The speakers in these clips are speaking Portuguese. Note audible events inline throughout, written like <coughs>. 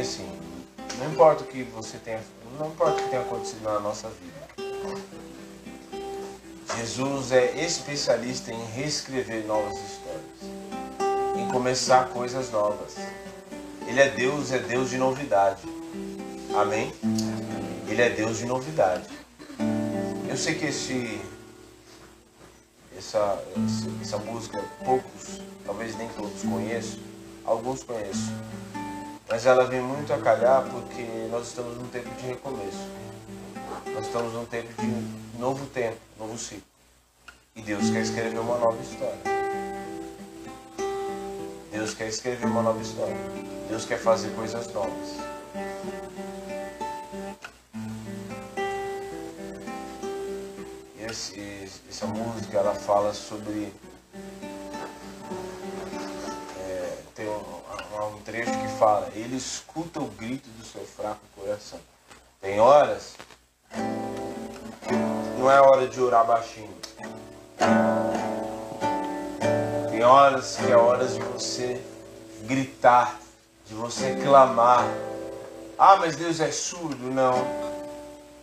assim, não importa o que você tenha, não importa o que tenha acontecido na nossa vida. Jesus é especialista em reescrever novas histórias, em começar coisas novas. Ele é Deus, é Deus de novidade. Amém? Ele é Deus de novidade. Eu sei que esse, essa, essa música, poucos, talvez nem todos conheçam, alguns conheço. Mas ela vem muito a calhar porque nós estamos num tempo de recomeço. Nós estamos num tempo de novo tempo, novo ciclo. E Deus quer escrever uma nova história. Deus quer escrever uma nova história. Deus quer fazer coisas novas. Esse, essa música ela fala sobre é, um, um trecho que fala ele escuta o grito do seu fraco coração. Tem horas não é hora de orar baixinho. Tem horas que é horas de você gritar de você clamar. Ah mas Deus é surdo. Não.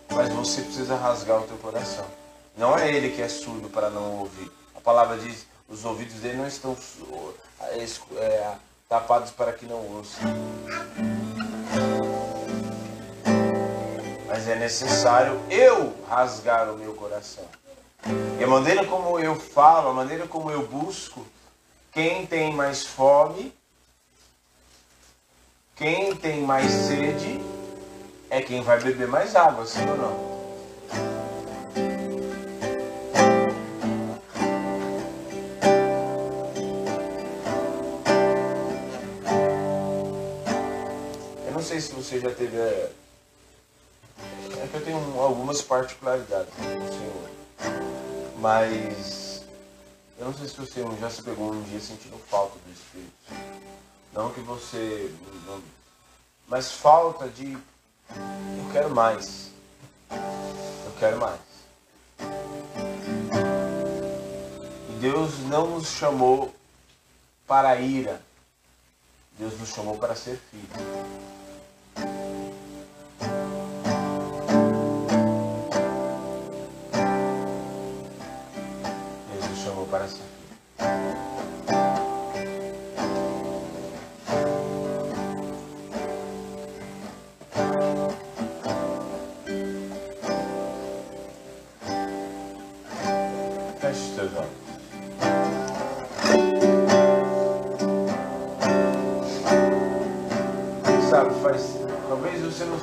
Mas você precisa rasgar o teu coração. Não é ele que é surdo para não ouvir. A palavra diz: os ouvidos dele não estão é, tapados para que não ouça. Mas é necessário eu rasgar o meu coração. E a maneira como eu falo, a maneira como eu busco, quem tem mais fome, quem tem mais sede, é quem vai beber mais água, sim ou não? Sei se você já teve. É, é que eu tenho algumas particularidades com. Mas eu não sei se você já se pegou um dia sentindo falta do Espírito. Não que você. Não, mas falta de. Eu quero mais. Eu quero mais. E Deus não nos chamou para a ira. Deus nos chamou para ser filhos.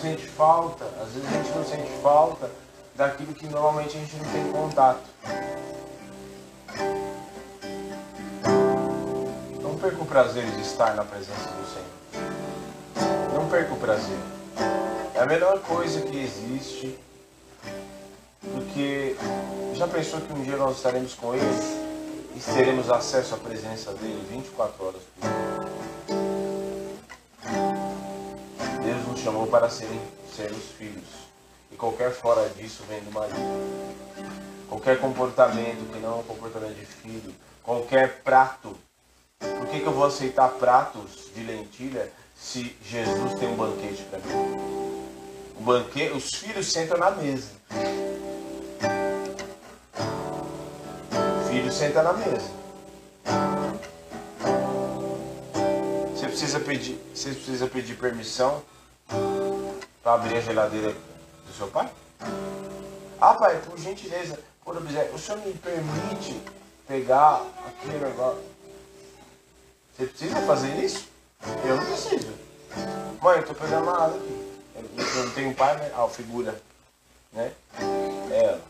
sente falta, às vezes a gente não sente falta daquilo que normalmente a gente não tem contato. Prazer de estar na presença do Senhor. Não perca o prazer. É a melhor coisa que existe, porque já pensou que um dia nós estaremos com Ele e teremos acesso à presença dele 24 horas por dia? chamou para serem seus filhos. E qualquer fora disso vem do marido. Qualquer comportamento que não é um comportamento de filho, qualquer prato. Por que, que eu vou aceitar pratos de lentilha se Jesus tem um banquete para mim? O banquete, os filhos sentam na mesa. O filho senta na mesa. Você precisa pedir, você precisa pedir permissão para abrir a geladeira do seu pai? Ah, pai, por gentileza, quando quiser, o senhor me permite pegar aquele negócio? Você precisa fazer isso? Eu não preciso. Mãe, eu tô pegando uma água aqui. Eu não tenho pai, né? Ah, figura. Né? É ela.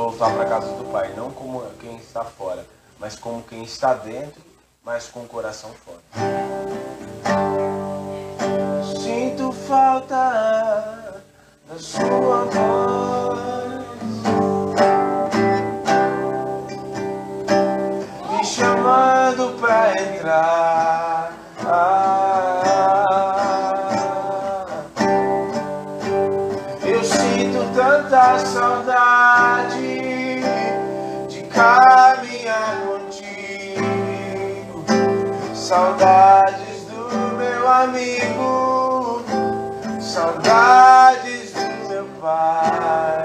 voltar para a casa do Pai, não como quem está fora, mas como quem está dentro, mas com o coração fora. Sinto falta da sua voz, me chamando para entrar. Eu sinto tanta saudade. caminhar contigo. Saudades do meu amigo, saudades do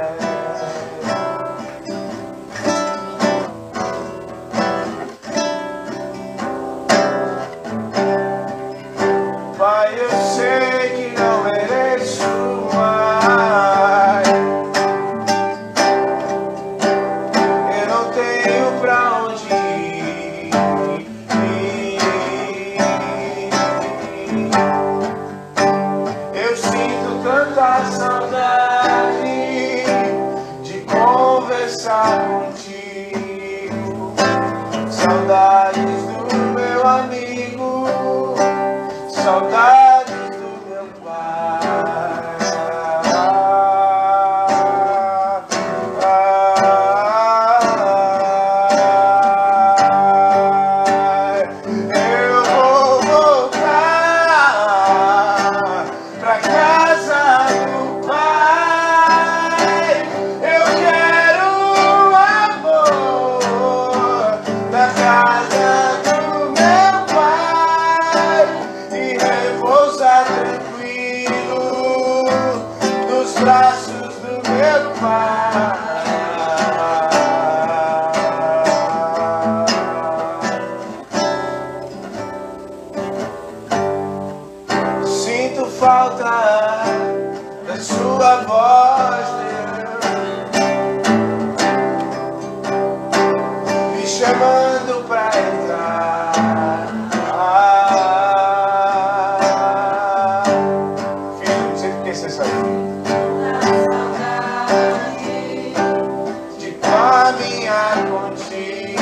caminhar contigo,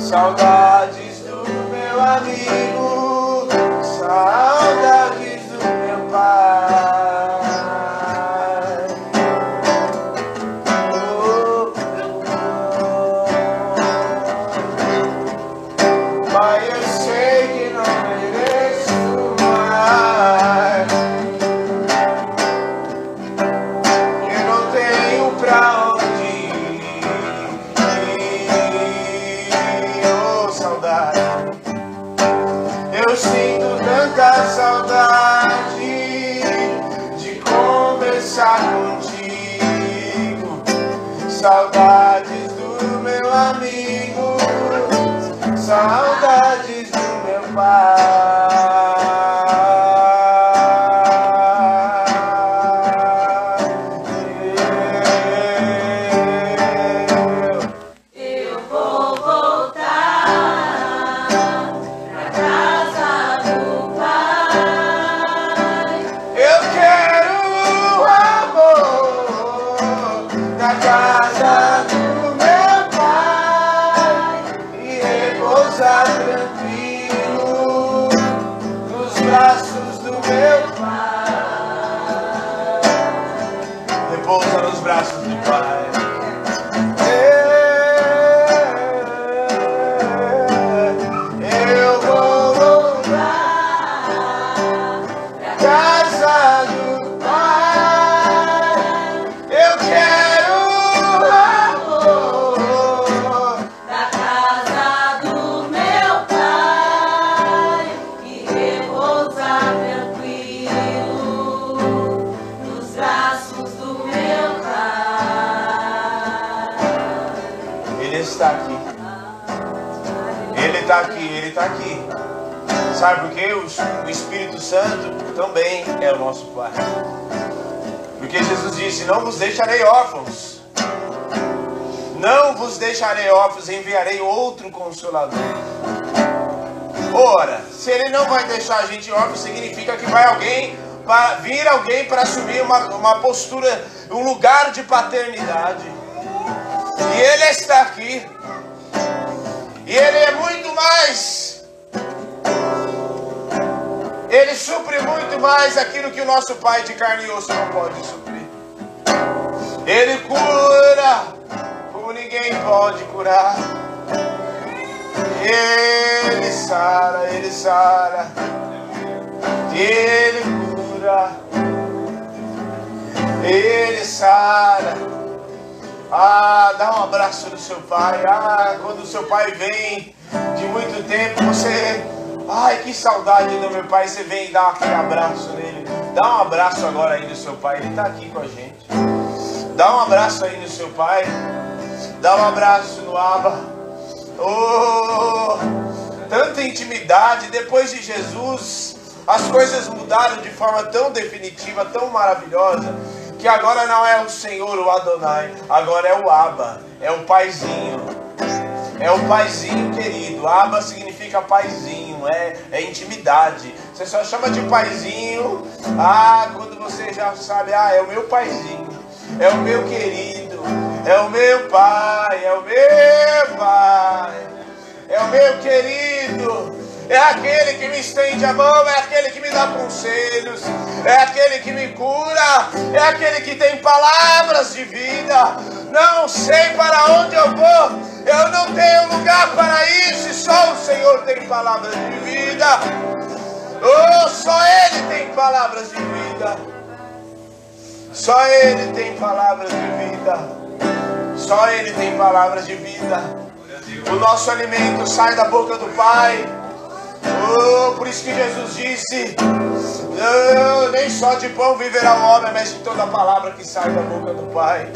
saudades do meu amigo, saudades disse: Não vos deixarei órfãos. Não vos deixarei órfãos, enviarei outro consolador. Ora, se ele não vai deixar a gente órfão, significa que vai alguém, pra, vir alguém para assumir uma, uma postura, um lugar de paternidade. E ele está aqui. E ele é muito mais. Ele supre muito mais aquilo que o nosso pai de carne e osso não pode suprir. Ele cura como ninguém pode curar. Ele sara, ele sara. Ele cura. Ele sara. Ah, dá um abraço no seu pai. Ah, quando o seu pai vem de muito tempo, você. Ai, que saudade do meu pai. Você vem e dá aquele abraço nele. Dá um abraço agora aí no seu pai. Ele está aqui com a gente. Dá um abraço aí no seu pai. Dá um abraço no Abba. Oh, tanta intimidade. Depois de Jesus, as coisas mudaram de forma tão definitiva, tão maravilhosa que agora não é o Senhor, o Adonai, agora é o Abba, é o paizinho. É o paizinho querido. Abba significa paizinho, é, é intimidade. Você só chama de paizinho, ah, quando você já sabe, ah, é o meu paizinho, é o meu querido, é o meu pai, é o meu pai, é o meu querido é aquele que me estende a mão, é aquele que me dá conselhos, é aquele que me cura, é aquele que tem palavras de vida. Não sei para onde eu vou, eu não tenho lugar para isso, só o Senhor tem palavras de vida. Oh, só Ele tem palavras de vida. Só Ele tem palavras de vida. Só Ele tem palavras de vida. O nosso alimento sai da boca do Pai. Oh, por isso que Jesus disse: Não, nem só de pão viverá o homem, mas de toda palavra que sai da boca do Pai.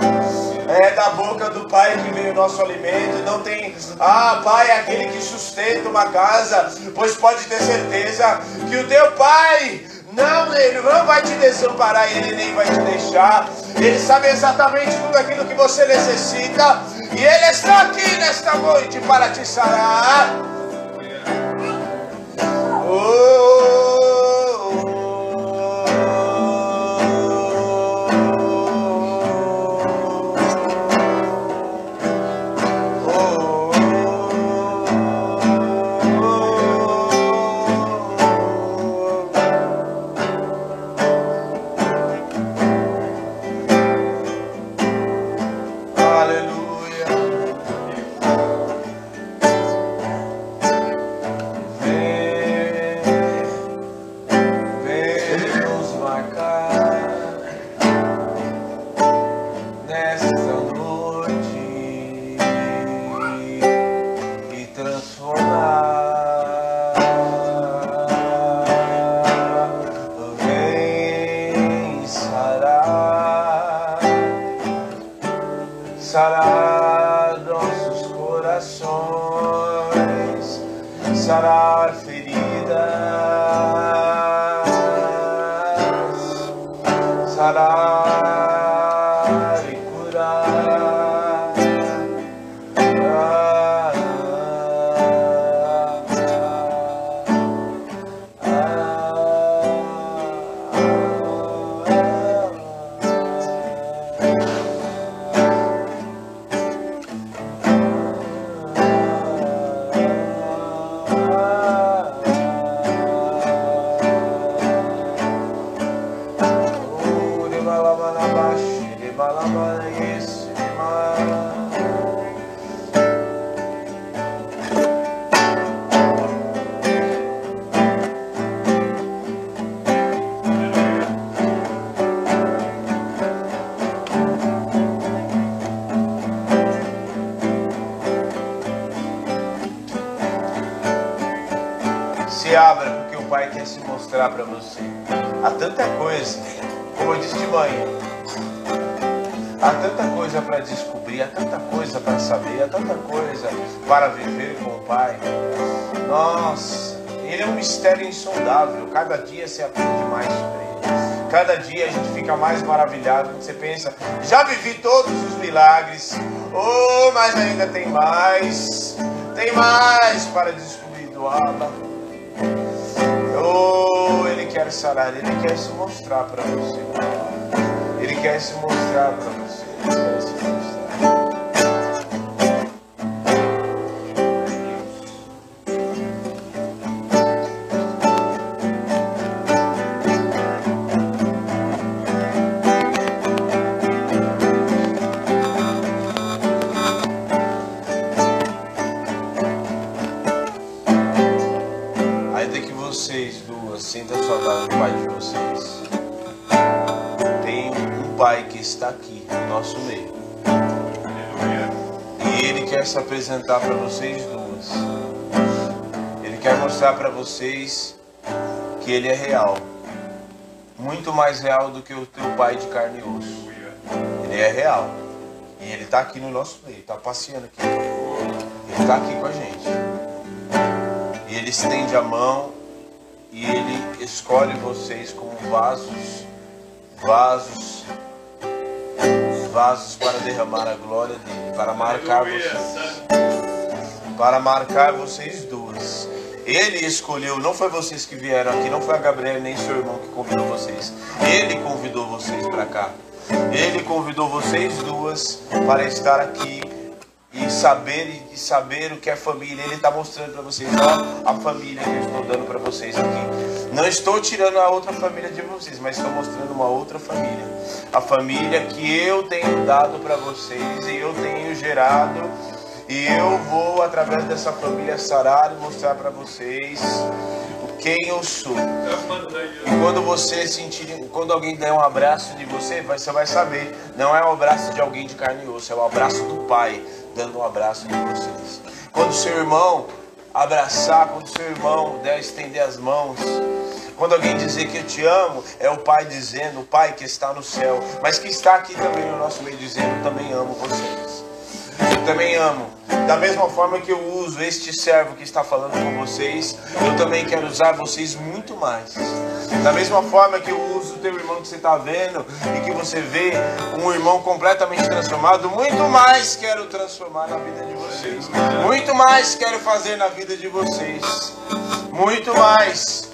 É da boca do Pai que vem o nosso alimento. Não tem, ah, Pai é aquele que sustenta uma casa, pois pode ter certeza que o teu Pai não, ele não vai te desamparar, ele nem vai te deixar. Ele sabe exatamente tudo aquilo que você necessita. E ele está aqui nesta noite para te sarar. Cada dia se aprende mais sobre ele. Cada dia a gente fica mais maravilhado. Você pensa, já vivi todos os milagres. Oh, mas ainda tem mais. Tem mais para descobrir do Abba. Oh, ele quer sarar, ele quer se mostrar para você. Ele quer se mostrar para você. Quer se apresentar para vocês duas. Ele quer mostrar para vocês que ele é real. Muito mais real do que o teu pai de carne e osso. Ele é real. E ele está aqui no nosso meio, está passeando aqui. Ele está aqui com a gente. E ele estende a mão e ele escolhe vocês como vasos, vasos, vasos para derramar a glória dele, para marcar vocês, para marcar vocês duas. Ele escolheu, não foi vocês que vieram aqui, não foi a Gabriela nem seu irmão que convidou vocês. Ele convidou vocês para cá. Ele convidou vocês duas para estar aqui e saber e saber o que é família. Ele está mostrando para vocês, ó, a família que eu estou dando para vocês aqui. Não estou tirando a outra família de vocês, mas estou mostrando uma outra família. A família que eu tenho dado para vocês e eu tenho gerado. E eu vou, através dessa família, sarar e mostrar para vocês quem eu sou. E quando você sentir, quando alguém der um abraço de você, você vai saber, não é o abraço de alguém de carne e osso, é o abraço do Pai dando um abraço de vocês. Quando seu irmão abraçar, quando seu irmão der estender as mãos, quando alguém dizer que eu te amo, é o Pai dizendo, o Pai que está no céu, mas que está aqui também no nosso meio dizendo, também amo vocês. Eu também amo. Da mesma forma que eu uso este servo que está falando com vocês, eu também quero usar vocês muito mais. Da mesma forma que eu uso o teu irmão que você está vendo e que você vê um irmão completamente transformado, muito mais quero transformar na vida de vocês. Muito mais quero fazer na vida de vocês. Muito mais.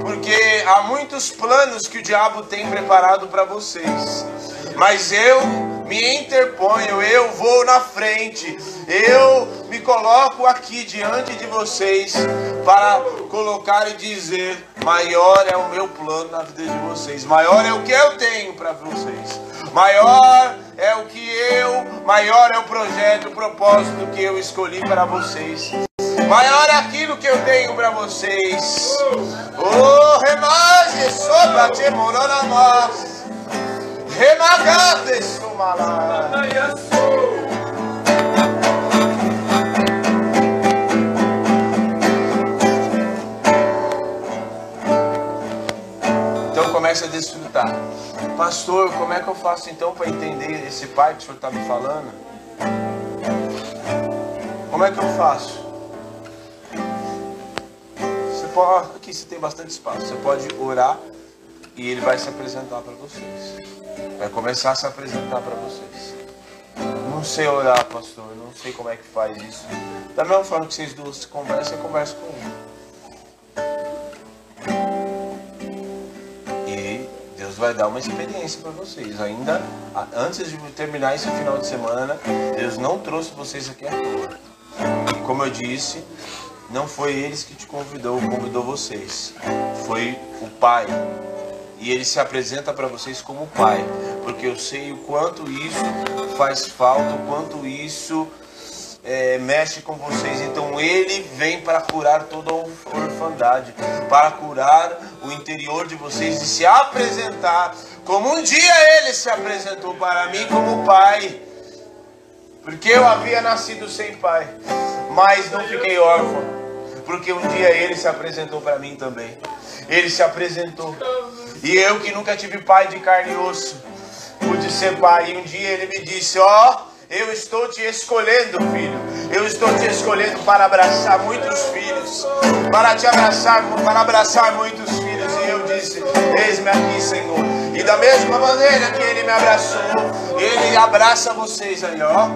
Porque há muitos planos que o diabo tem preparado para vocês. Mas eu me interponho, eu vou na frente, eu me coloco aqui diante de vocês para colocar e dizer: maior é o meu plano na vida de vocês, maior é o que eu tenho para vocês, maior é o que eu, maior é o projeto, o propósito que eu escolhi para vocês. Maior é aquilo que eu tenho para vocês. Oh, remage, sobra, te morona nós. Remagate, sumalá. Então comece a desfrutar. Pastor, como é que eu faço então para entender esse pai que o senhor está me falando? Como é que eu faço? Você pode, aqui você tem bastante espaço. Você pode orar e ele vai se apresentar para vocês. Vai começar a se apresentar para vocês. Não sei orar, pastor. Não sei como é que faz isso. Da mesma forma que vocês duas conversam, eu converso com um. E Deus vai dar uma experiência para vocês. Ainda antes de terminar esse final de semana, Deus não trouxe vocês aqui à toa. E como eu disse, não foi eles que te convidou, convidou vocês. Foi o Pai. E ele se apresenta para vocês como Pai, porque eu sei o quanto isso faz falta, o quanto isso é, mexe com vocês. Então ele vem para curar toda a orfandade, para curar o interior de vocês e se apresentar como um dia ele se apresentou para mim como Pai. Porque eu havia nascido sem pai, mas não fiquei órfão, porque um dia ele se apresentou para mim também. Ele se apresentou. E eu que nunca tive pai de carne e osso, pude ser pai. E um dia ele me disse: Ó, oh, eu estou te escolhendo, filho. Eu estou te escolhendo para abraçar muitos filhos, para te abraçar, para abraçar muitos filhos. E eu disse: Eis-me aqui, Senhor. E da mesma maneira que ele me abraçou, ele abraça vocês aí, ó.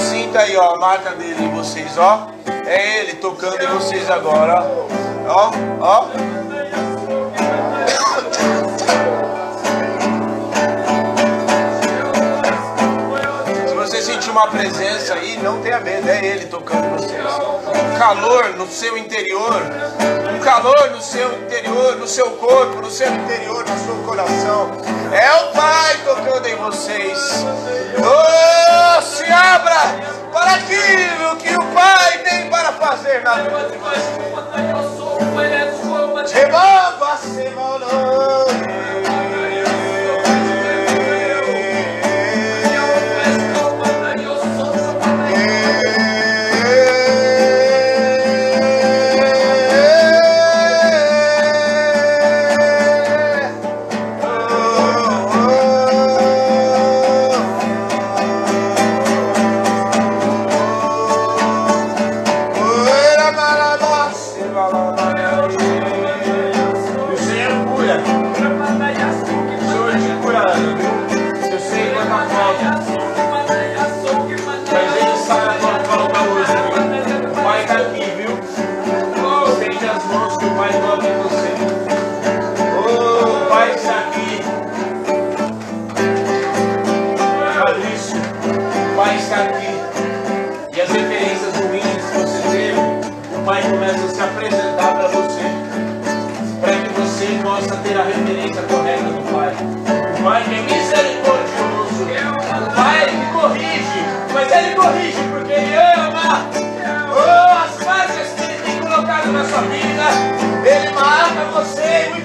Sinta aí, ó, a marca dele em vocês, ó. É ele tocando em vocês agora, ó. Ó, ó. Uma presença aí, não tenha medo, é ele tocando em vocês. Um calor no seu interior, um calor no seu interior, no seu corpo, no seu interior, no seu coração. É o Pai tocando em vocês. Oh, se abra para aquilo que o Pai tem para fazer na vida de vocês. Remova,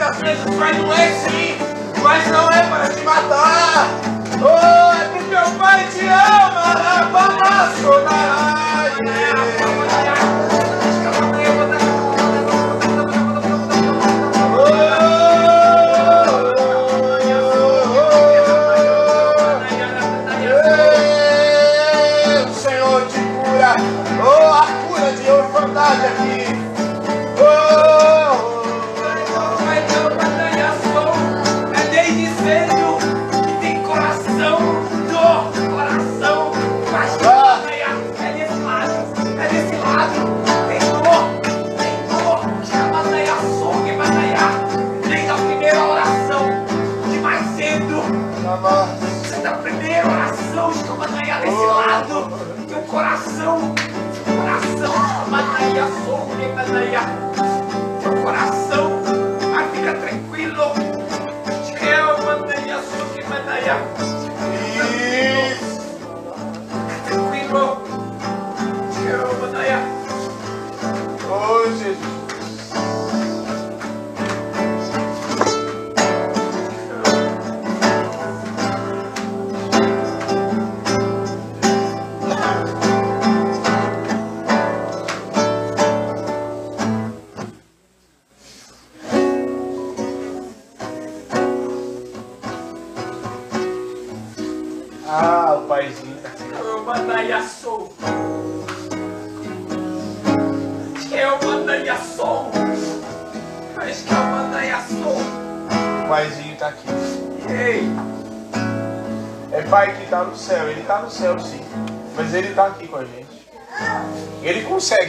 muitas vezes vai doer sim, mas não é para te matar. Oh, é porque o Pai te ama. O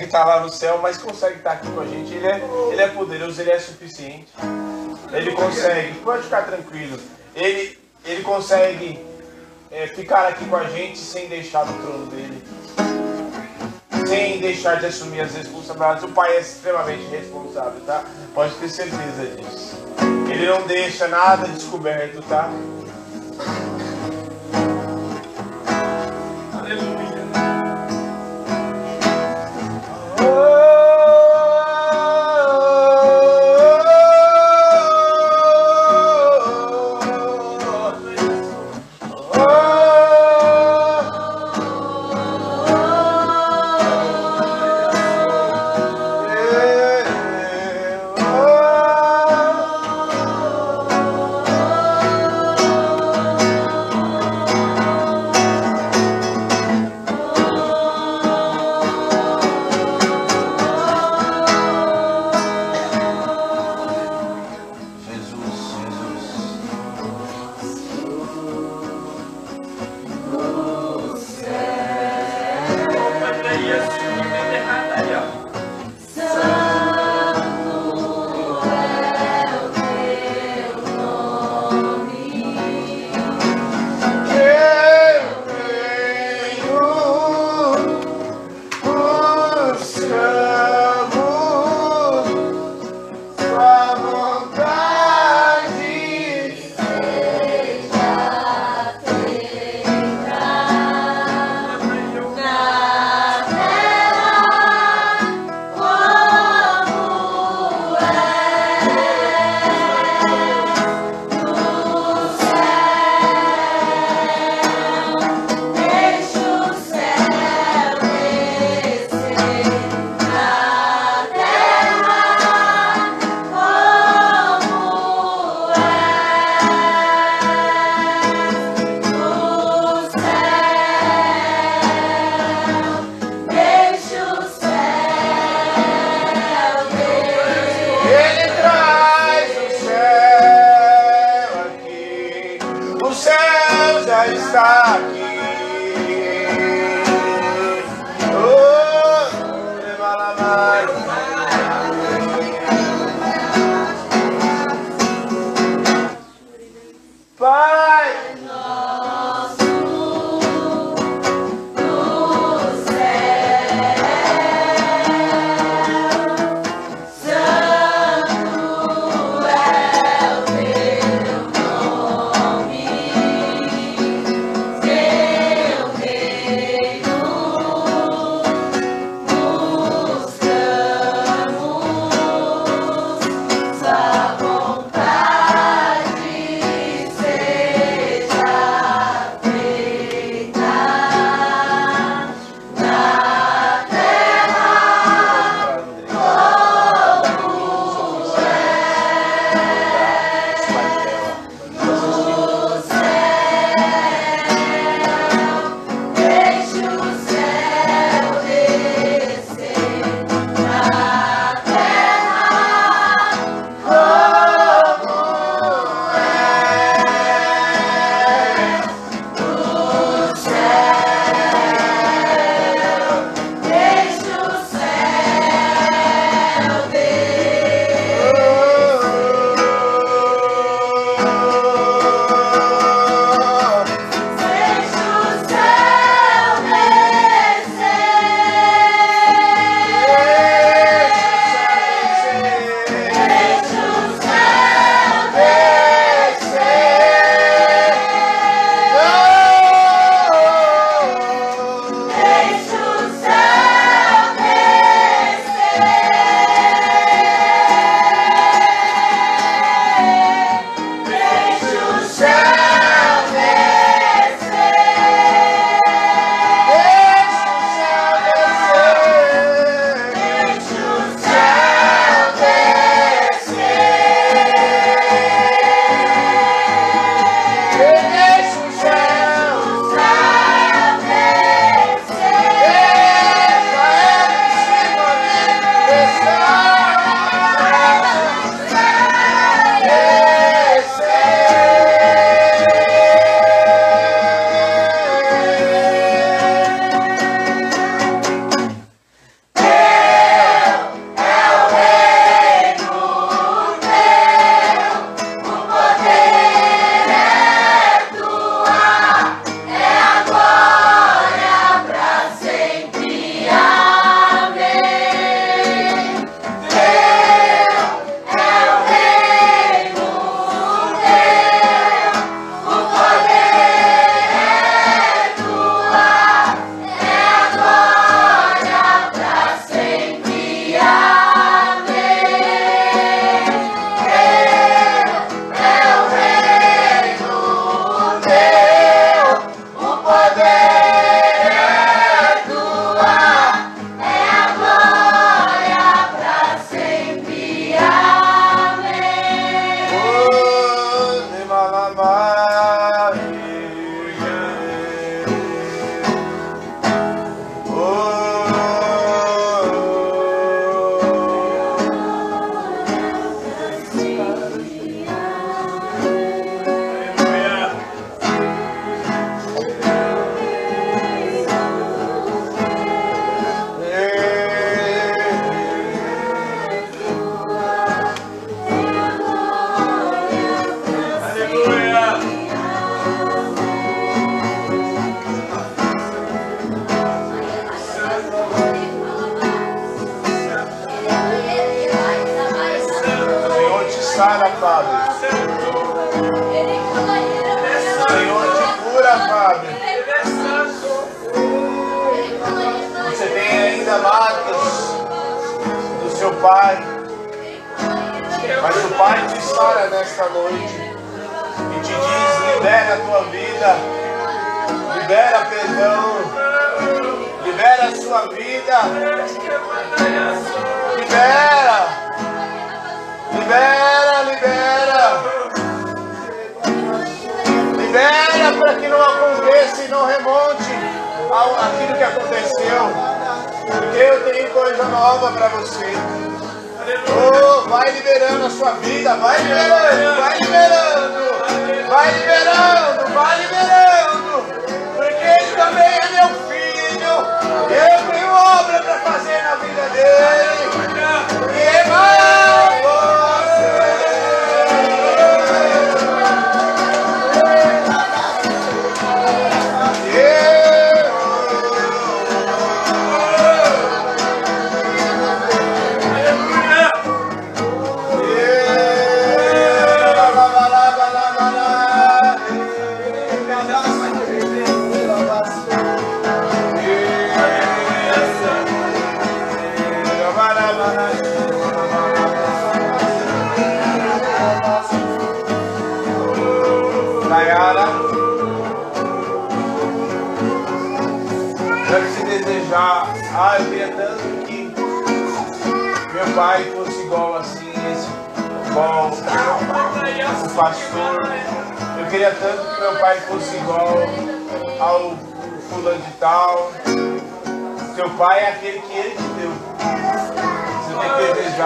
estar lá no céu, mas consegue estar aqui com a gente. Ele é, ele é poderoso, ele é suficiente. Ele consegue, pode ficar tranquilo. Ele, ele consegue é, ficar aqui com a gente sem deixar do trono dele. Sem deixar de assumir as responsabilidades. O pai é extremamente responsável, tá? Pode ter certeza disso. Ele não deixa nada descoberto, tá?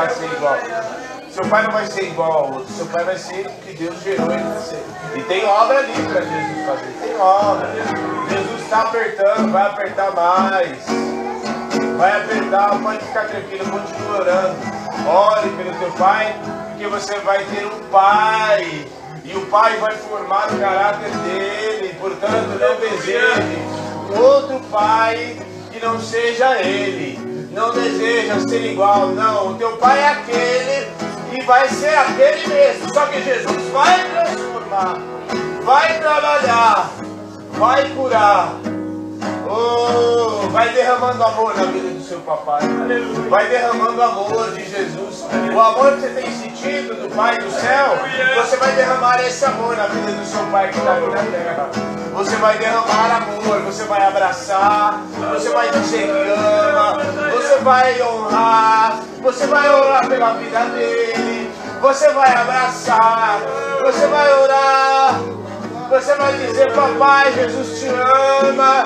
Que desejar ser igual. Seu pai não vai ser igual ao outro, seu pai vai ser o que Deus gerou ele para ser. E tem obra ali para Jesus fazer, tem obra. Jesus está apertando, vai apertar mais. Vai apertar, pode ficar tranquilo, continue orando. Ore pelo teu pai, porque você vai ter um pai. E o pai vai formar o caráter dele. Portanto, não deseje outro pai que não seja ele. Não deseja ser igual, não. O teu pai é aquele e vai ser aquele mesmo. Só que Jesus vai transformar, vai trabalhar, vai curar. Oh, vai derramando amor na vida do seu papai. Vai derramando amor de Jesus. O amor que você tem sentido do Pai do céu, você vai derramar esse amor na vida do seu Pai que está aqui na terra. Você vai derramar amor, você vai abraçar, você vai dizer que ama, você vai honrar, você vai orar pela vida dele, você vai abraçar, você vai orar. Você vai dizer, papai, Jesus te ama,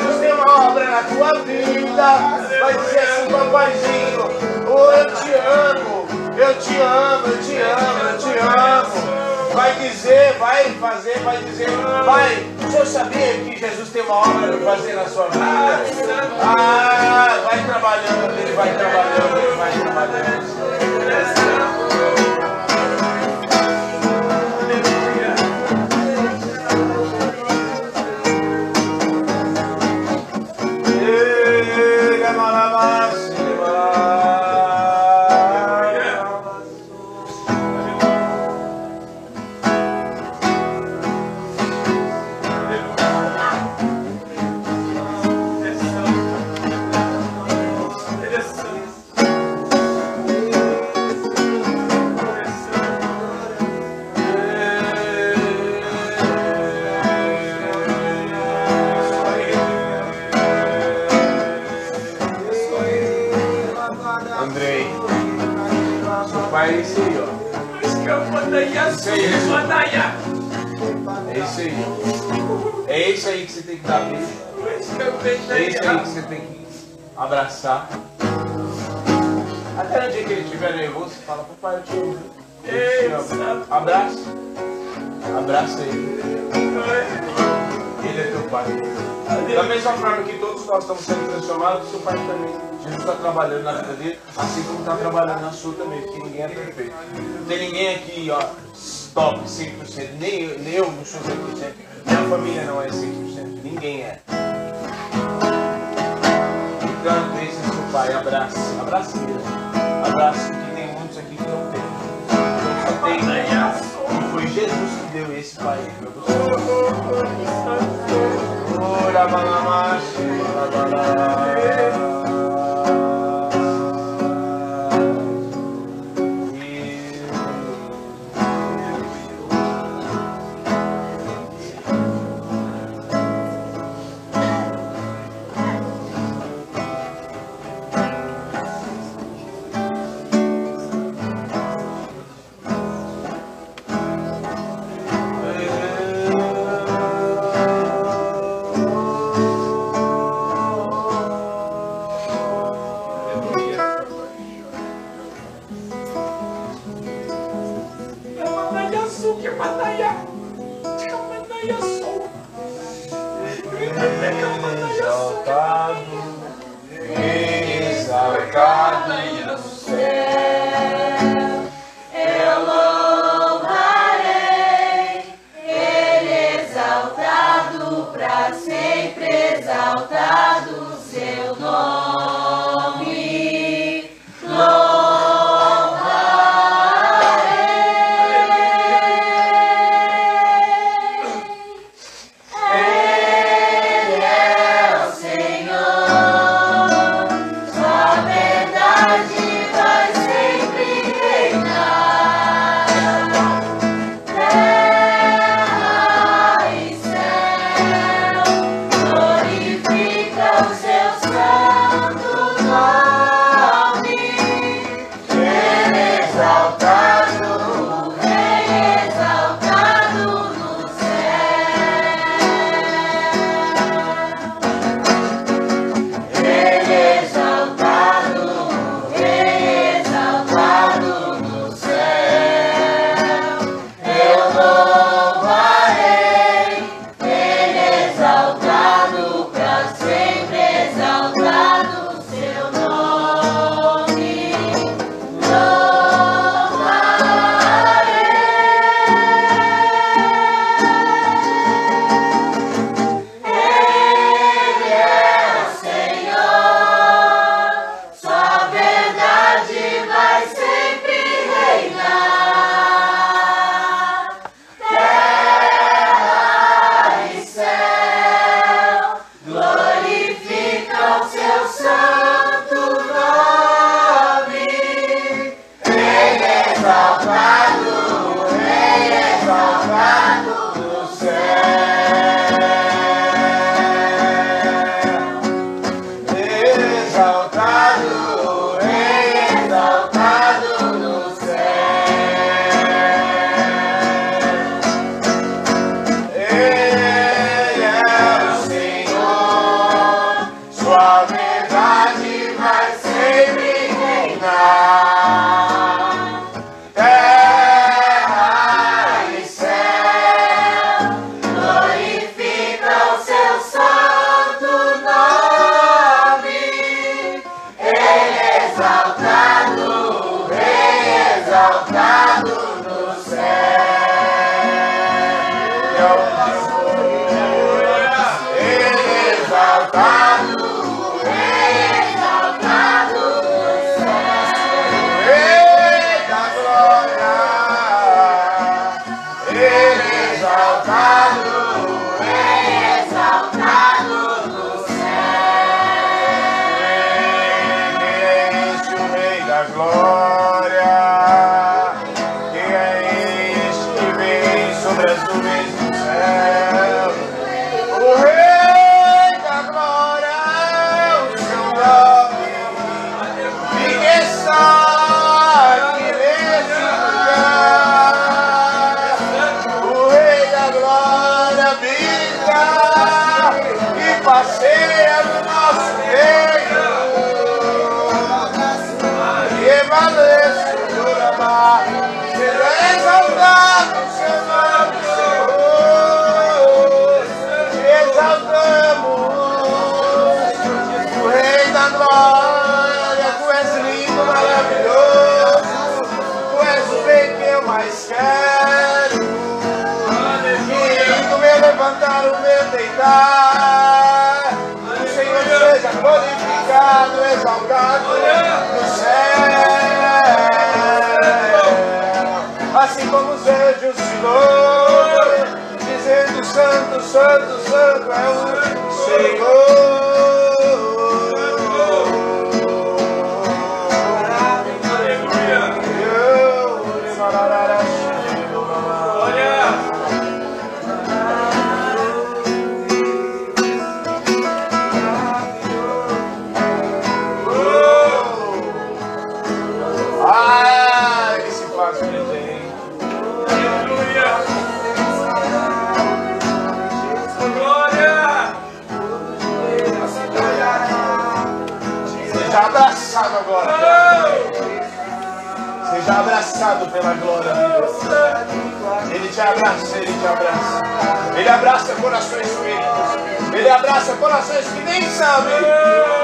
Jesus tem uma obra na tua vida. Vai dizer assim, papaizinho, oh, eu te amo, eu te amo, eu te amo, eu te amo. Vai dizer, vai fazer, vai dizer, vai. O senhor sabia que Jesus tem uma obra para fazer na sua vida? Ah, vai trabalhando, ele vai trabalhando, ele vai trabalhando. É esse aí que você tem que dar beijo. É esse aí que você tem que abraçar. Até no dia que ele estiver nervoso, você fala, papai, eu te amo. Eu te amo. Abraça. Abraça ele. Ele é teu pai. Da mesma forma que todos nós estamos sendo transformados, seu pai também. Jesus está trabalhando na vida dele, assim como está trabalhando na sua também, porque ninguém é perfeito. Não tem ninguém aqui, ó, top 100%, nem eu, nem eu não sou 100%, minha família não é 100%, ninguém é. Esse é seu pai, abraça, abraça ele, abraça, porque tem muitos aqui que não tem. Só tem Jesus que deu esse país para você. Rei assim como os anjos te dizendo: Santo, Santo, Santo é o Senhor. abraça, Ele te abraça. Ele abraça corações feridos. Ele abraça corações que nem sabem.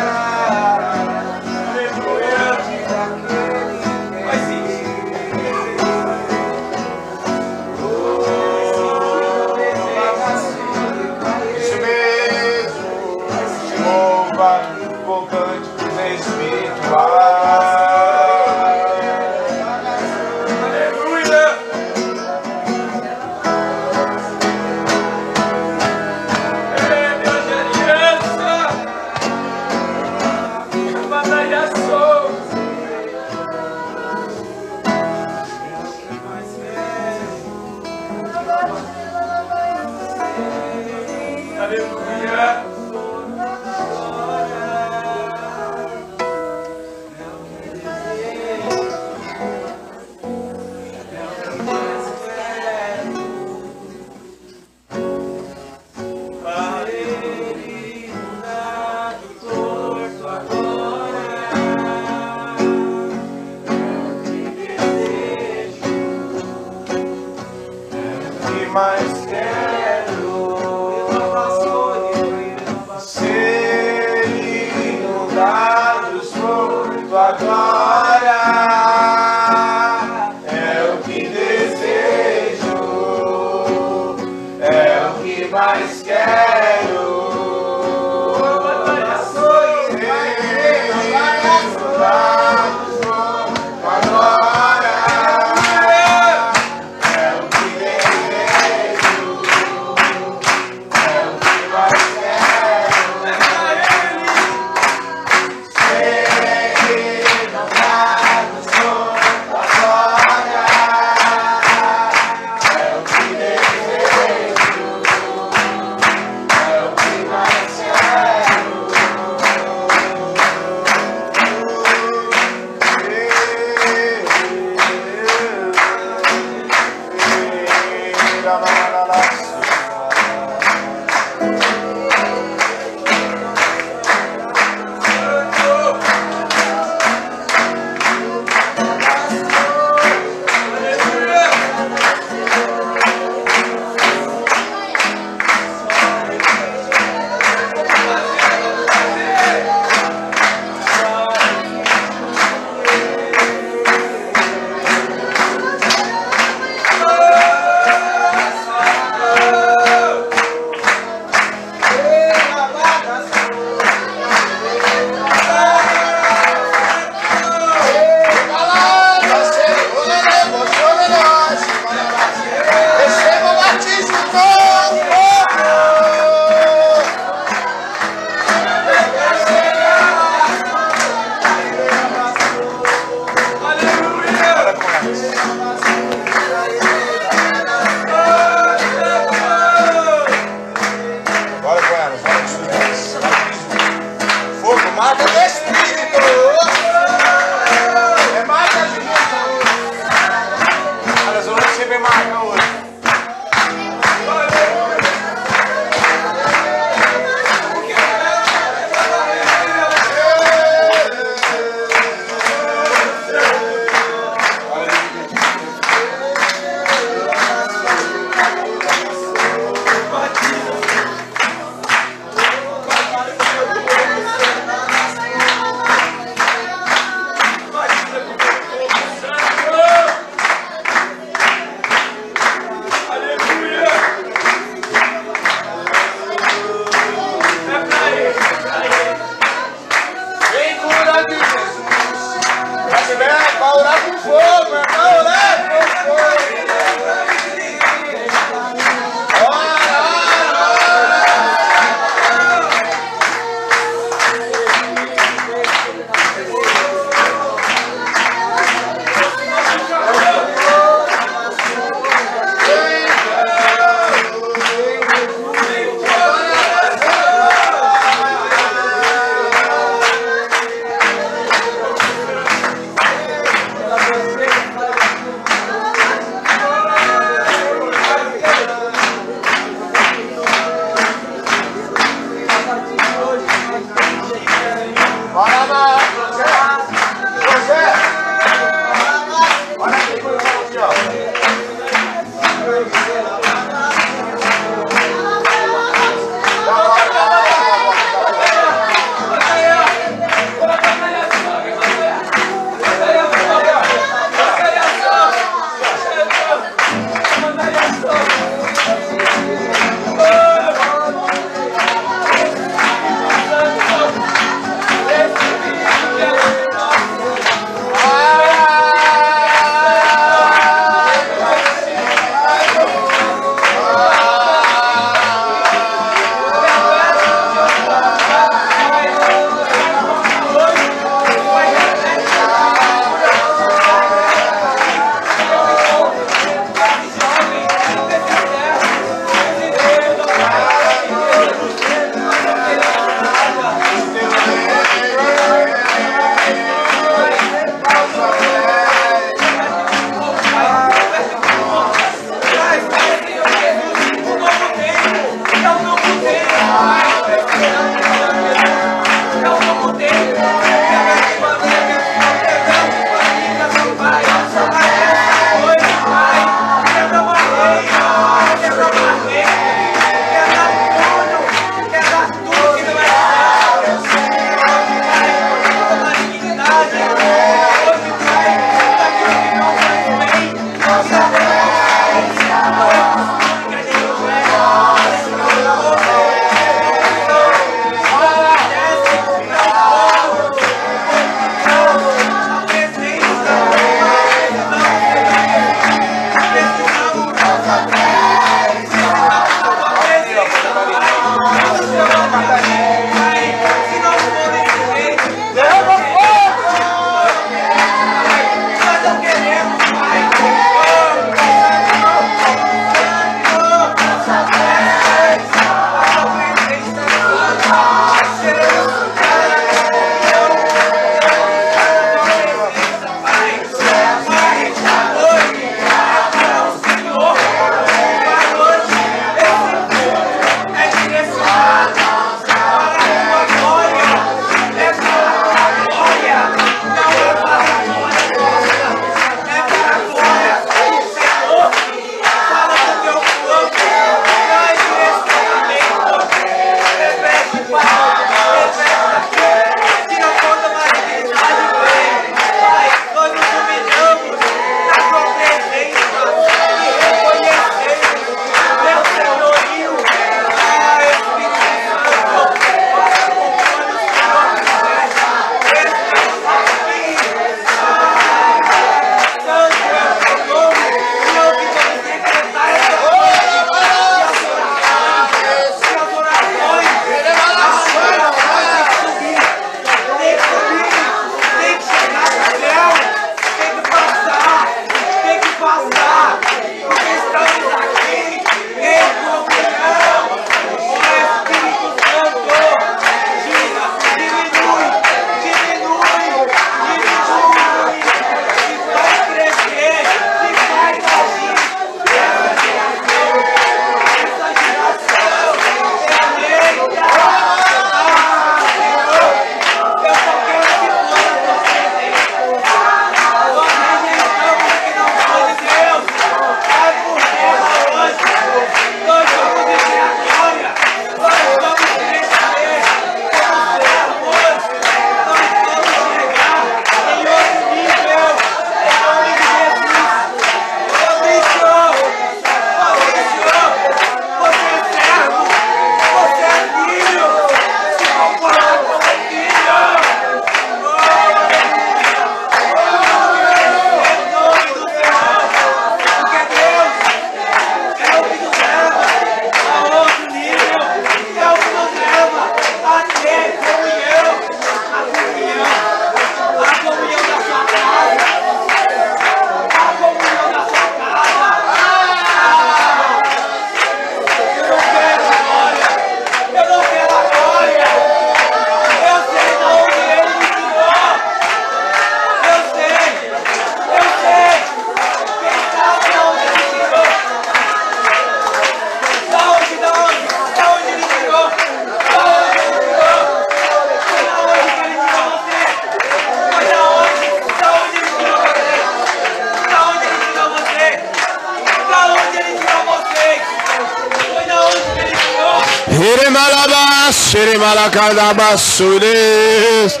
Xeremalacadabasures.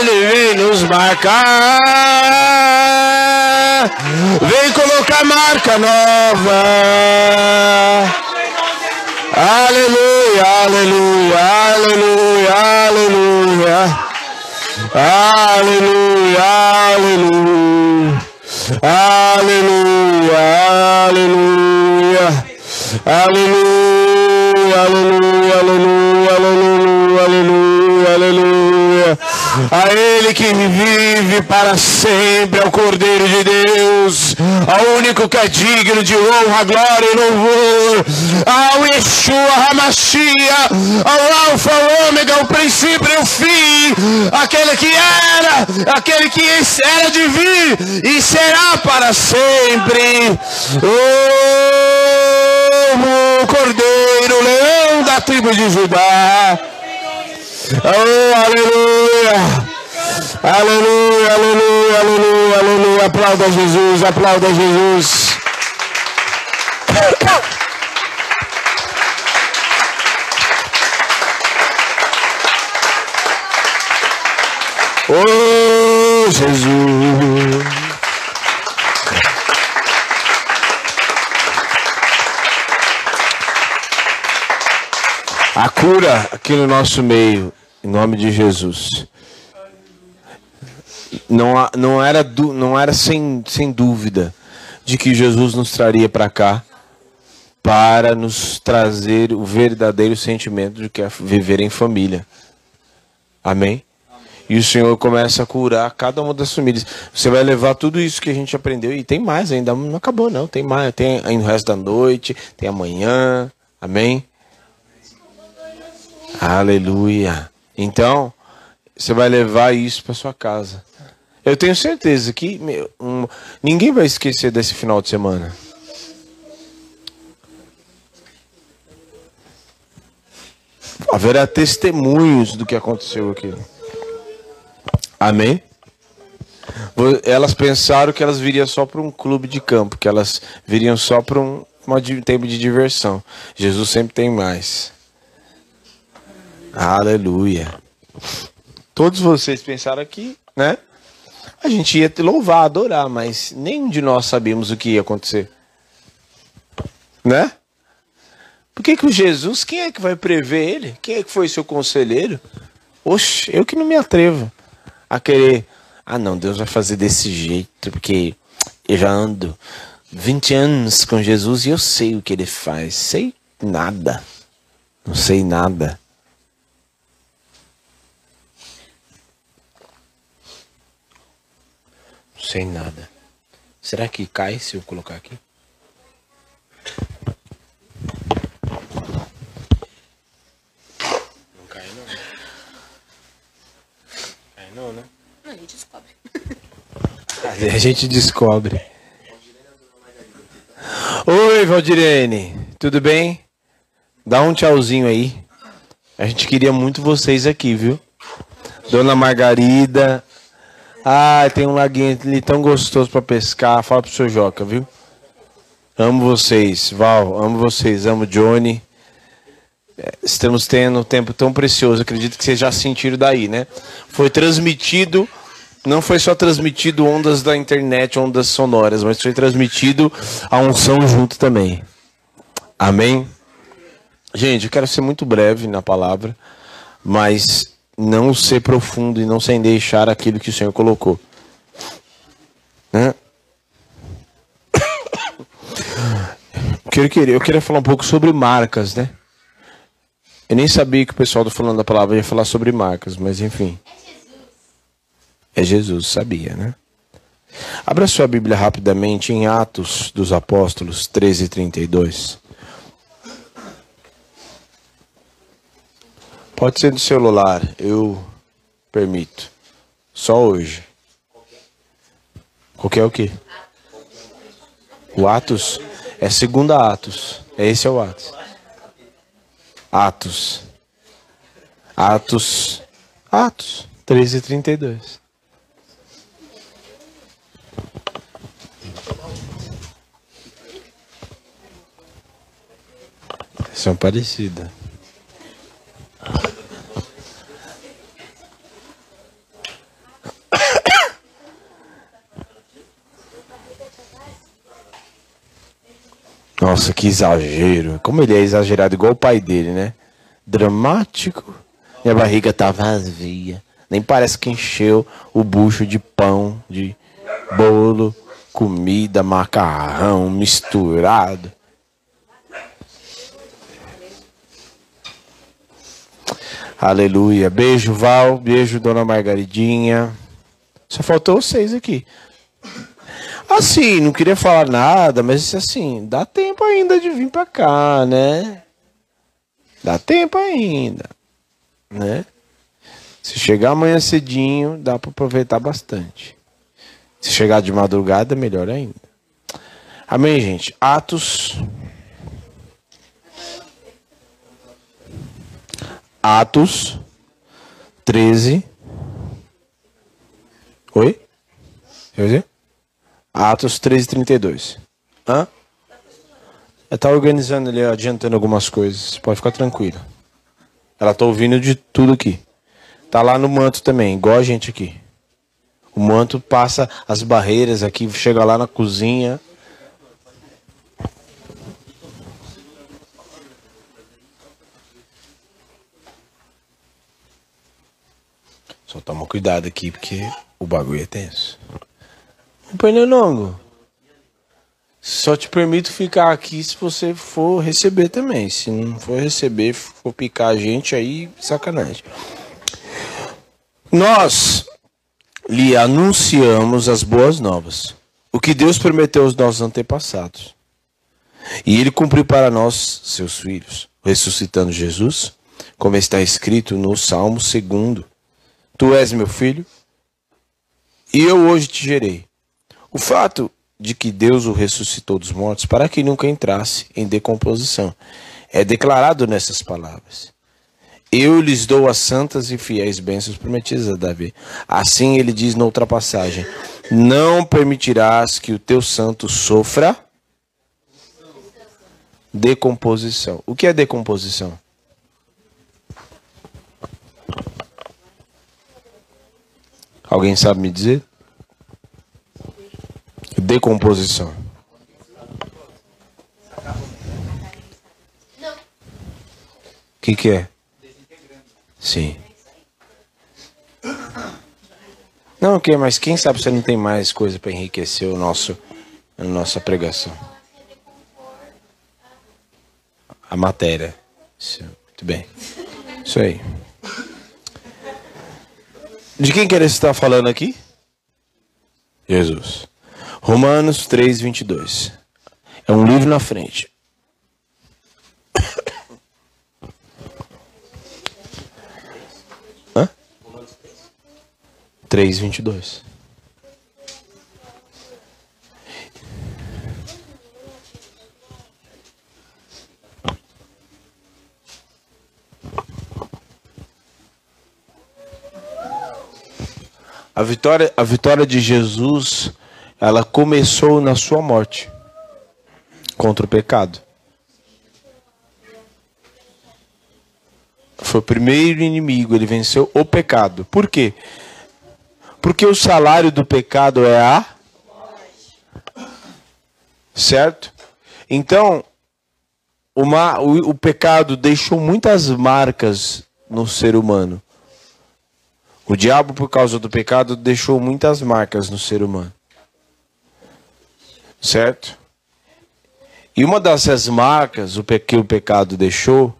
Ele vem nos marcar. Vem colocar marca nova. Aleluia, aleluia, A Ele que vive para sempre, ao Cordeiro de Deus, ao único que é digno de honra, glória e louvor, ao Yeshua Hamashia, ao Alfa, ao Ômega, o princípio e o fim, aquele que era, aquele que era de vir e será para sempre. O Cordeiro, o leão da tribo de Judá. Oh, aleluia. Aleluia, aleluia, aleluia, aleluia. Aplauda Jesus, aplauda Jesus. Oh, Jesus. A cura aqui no nosso meio, em nome de Jesus. Não, não era, não era sem, sem dúvida de que Jesus nos traria para cá para nos trazer o verdadeiro sentimento de que é viver em família. Amém? E o Senhor começa a curar cada uma das famílias. Você vai levar tudo isso que a gente aprendeu e tem mais ainda, não acabou não, tem mais, tem no resto da noite, tem amanhã. Amém? Aleluia. Então, você vai levar isso para sua casa. Eu tenho certeza que meu, um- ninguém vai esquecer desse final de semana. Haverá testemunhos do que aconteceu aqui. Amém? Elas pensaram que elas viriam só para um clube de campo, que elas viriam só para um di- tempo de diversão. Jesus sempre tem mais. Aleluia. Todos vocês pensaram que, né? A gente ia te louvar, adorar, mas nenhum de nós sabíamos o que ia acontecer. Né? Por que, que o Jesus, quem é que vai prever ele? Quem é que foi seu conselheiro? Oxe, eu que não me atrevo a querer. Ah, não, Deus vai fazer desse jeito, porque eu já ando 20 anos com Jesus e eu sei o que ele faz. Sei nada. Não sei nada. Sei nada. Será que cai se eu colocar aqui? Não cai não. Cai não, né? A gente descobre. <laughs> A gente descobre. Oi, Valdirene. Tudo bem? Dá um tchauzinho aí. A gente queria muito vocês aqui, viu? Dona Margarida. Ah, tem um laguinho ali tão gostoso pra pescar. Fala pro seu Joca, viu? Amo vocês, Val. Amo vocês. Amo Johnny. É, Estamos tendo um tempo tão precioso. Acredito que vocês já sentiram daí, né? Foi transmitido não foi só transmitido ondas da internet, ondas sonoras, mas foi transmitido a unção junto também. Amém? Gente, eu quero ser muito breve na palavra, mas não ser profundo e não sem deixar aquilo que o Senhor colocou. Né? <coughs> Eu queria, eu queria falar um pouco sobre marcas, né? Eu nem sabia que o pessoal do Falando da Palavra ia falar sobre marcas, mas enfim. É Jesus, sabia, né? Abra sua Bíblia rapidamente em Atos dos Apóstolos 13, 32. Pode ser do celular, eu permito. Só hoje. Qualquer o quê? O Atos? É segunda Atos. É esse é o Atos. Atos. Atos. Atos 13, 32. São parecidas. Nossa, que exagero. Como ele é exagerado, igual o pai dele, né? Dramático. Minha barriga tá vazia. Nem parece que encheu o bucho de pão, de bolo, comida, macarrão misturado. Aleluia. Beijo, Val. Beijo, dona Margaridinha. Só faltou vocês aqui. Assim, não queria falar nada, mas assim, dá tempo ainda de vir pra cá, né? Dá tempo ainda, né? Se chegar amanhã cedinho, dá para aproveitar bastante. Se chegar de madrugada, melhor ainda. Amém, gente. Atos. Atos 13. Oi? Quer dizer? Atos 13, 32. Hã? Ela tá organizando ali, adiantando algumas coisas. Pode ficar tranquila. Ela tá ouvindo de tudo aqui. Tá lá no manto também, igual a gente aqui. O manto passa as barreiras aqui, chega lá na cozinha. Só toma cuidado aqui porque o bagulho é tenso. Pernilongo, só te permito ficar aqui se você for receber também. Se não for receber, for picar a gente, aí sacanagem. Nós lhe anunciamos as boas novas, o que Deus prometeu aos nossos antepassados. E ele cumpriu para nós, seus filhos, ressuscitando Jesus, como está escrito no Salmo 2. Tu és meu filho, e eu hoje te gerei. O fato de que Deus o ressuscitou dos mortos para que nunca entrasse em decomposição é declarado nessas palavras. Eu lhes dou as santas e fiéis bênçãos prometidas a Davi. Assim ele diz noutra passagem: Não permitirás que o teu santo sofra decomposição. O que é decomposição? Alguém sabe me dizer? Decomposição. O que, que é? Sim. Não, ok, mas quem sabe você não tem mais coisa para enriquecer o nosso, a nossa pregação? A matéria. Isso, muito bem. Isso aí. De quem que ele está falando aqui? Jesus. Romanos 3, 22. É um livro na frente. <coughs> 3, 22. A vitória, a vitória de Jesus, ela começou na sua morte contra o pecado. Foi o primeiro inimigo, ele venceu o pecado. Por quê? Porque o salário do pecado é a. Certo? Então, uma, o, o pecado deixou muitas marcas no ser humano. O diabo, por causa do pecado, deixou muitas marcas no ser humano. Certo? E uma dessas marcas o que o pecado deixou,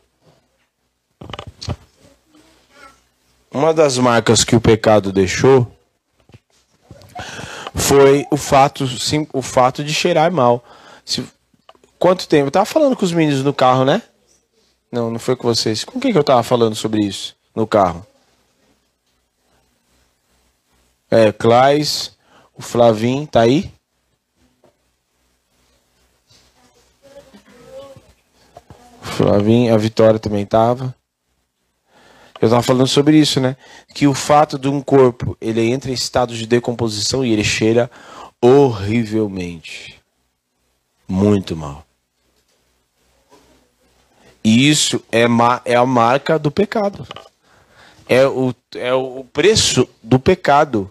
uma das marcas que o pecado deixou foi o fato, sim, o fato de cheirar mal. Se, quanto tempo? Eu tava falando com os meninos no carro, né? Não, não foi com vocês. Com quem que eu tava falando sobre isso no carro? É, Claes, o Flavim, tá aí? Flavim, a Vitória também tava. Eu estava falando sobre isso, né? Que o fato de um corpo, ele entra em estado de decomposição e ele cheira horrivelmente. Muito mal. E isso é, ma é a marca do pecado. É o, é o preço do pecado.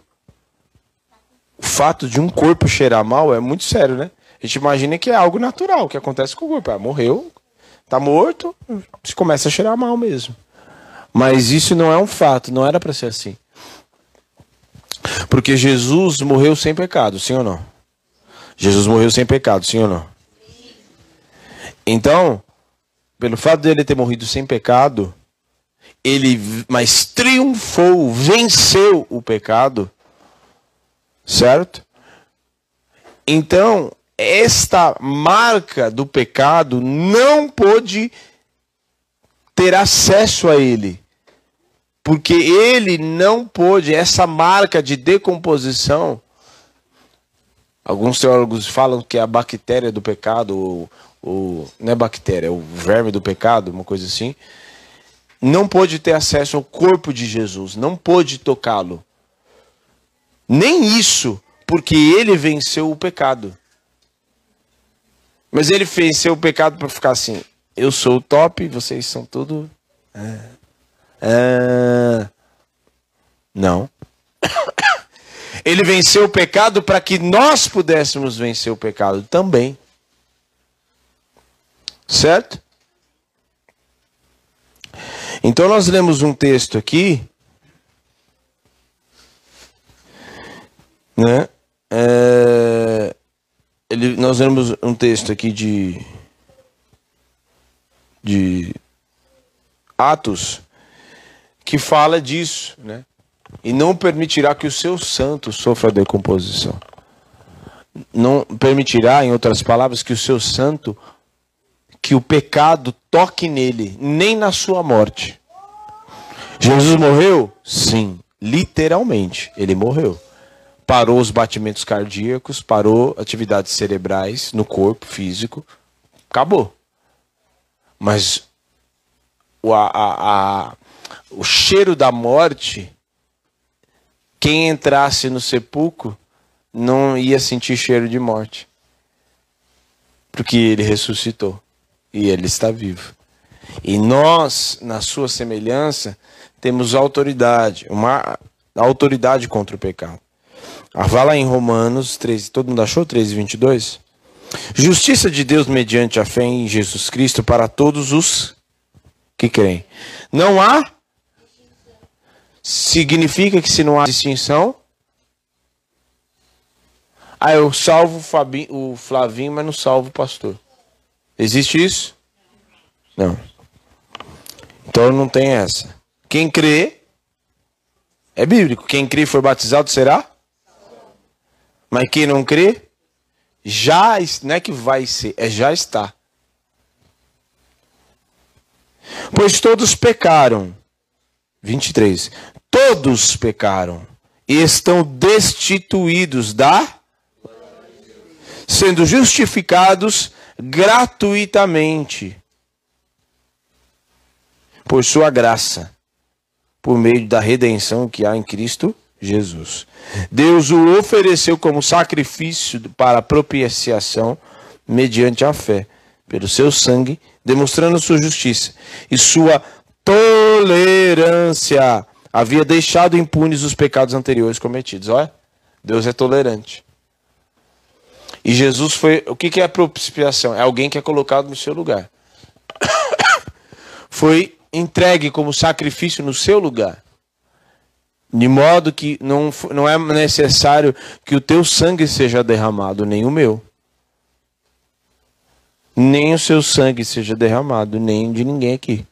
O fato de um corpo cheirar mal é muito sério, né? A gente imagina que é algo natural que acontece com o corpo. Ah, morreu, tá morto, se começa a cheirar mal mesmo. Mas isso não é um fato, não era para ser assim. Porque Jesus morreu sem pecado, sim ou não? Jesus morreu sem pecado, sim ou não? Então, pelo fato dele ter morrido sem pecado, ele mas triunfou, venceu o pecado, certo? Então, esta marca do pecado não pôde ter acesso a ele. Porque ele não pôde, essa marca de decomposição. Alguns teólogos falam que é a bactéria do pecado, ou, ou não é bactéria, é o verme do pecado, uma coisa assim. Não pôde ter acesso ao corpo de Jesus, não pôde tocá-lo. Nem isso, porque ele venceu o pecado. Mas ele venceu o pecado para ficar assim: eu sou o top, vocês são tudo. É. É... Não. <coughs> Ele venceu o pecado para que nós pudéssemos vencer o pecado também. Certo? Então nós lemos um texto aqui, né? É, ele, nós lemos um texto aqui de de Atos que fala disso, né? E não permitirá que o seu santo sofra decomposição. Não permitirá, em outras palavras, que o seu santo, que o pecado toque nele, nem na sua morte. Jesus morreu? Sim, literalmente, ele morreu. Parou os batimentos cardíacos, parou atividades cerebrais no corpo físico, acabou. Mas o, a, a, o cheiro da morte, quem entrasse no sepulcro não ia sentir cheiro de morte. Porque ele ressuscitou e ele está vivo. E nós, na sua semelhança, temos autoridade, uma autoridade contra o pecado. Ah, vá lá em Romanos 13, todo mundo achou 13, 22? Justiça de Deus mediante a fé em Jesus Cristo para todos os que creem. Não há. Significa que se não há distinção. Ah, eu salvo o, o Flavinho, mas não salvo o pastor. Existe isso? Não. Então não tem essa. Quem crê é bíblico. Quem crê e for batizado será? Mas quem não crê já não é que vai ser, é já está. Pois todos pecaram. 23. Todos pecaram e estão destituídos da sendo justificados gratuitamente por sua graça, por meio da redenção que há em Cristo Jesus. Deus o ofereceu como sacrifício para propiciação mediante a fé, pelo seu sangue, demonstrando sua justiça e sua tolerância. Havia deixado impunes os pecados anteriores cometidos. Olha, Deus é tolerante. E Jesus foi. O que é a propiciação? É alguém que é colocado no seu lugar. <coughs> foi entregue como sacrifício no seu lugar. De modo que não, não é necessário que o teu sangue seja derramado, nem o meu. Nem o seu sangue seja derramado, nem de ninguém aqui.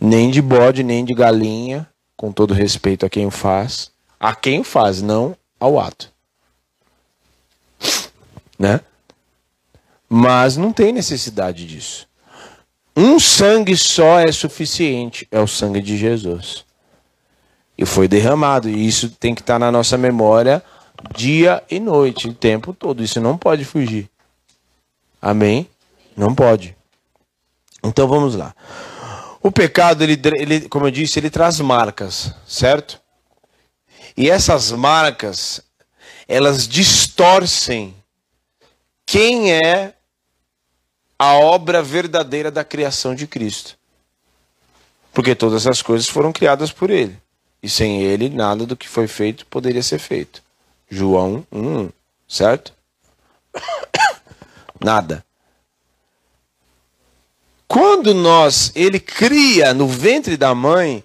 Nem de bode, nem de galinha, com todo respeito a quem o faz. A quem o faz, não ao ato. Né? Mas não tem necessidade disso. Um sangue só é suficiente, é o sangue de Jesus e foi derramado. E isso tem que estar na nossa memória dia e noite, o tempo todo. Isso não pode fugir. Amém? Não pode. Então vamos lá. O pecado, ele, ele, como eu disse, ele traz marcas, certo? E essas marcas, elas distorcem quem é a obra verdadeira da criação de Cristo. Porque todas as coisas foram criadas por ele. E sem ele, nada do que foi feito poderia ser feito. João 1, certo? <coughs> Nada. Quando nós, ele cria no ventre da mãe,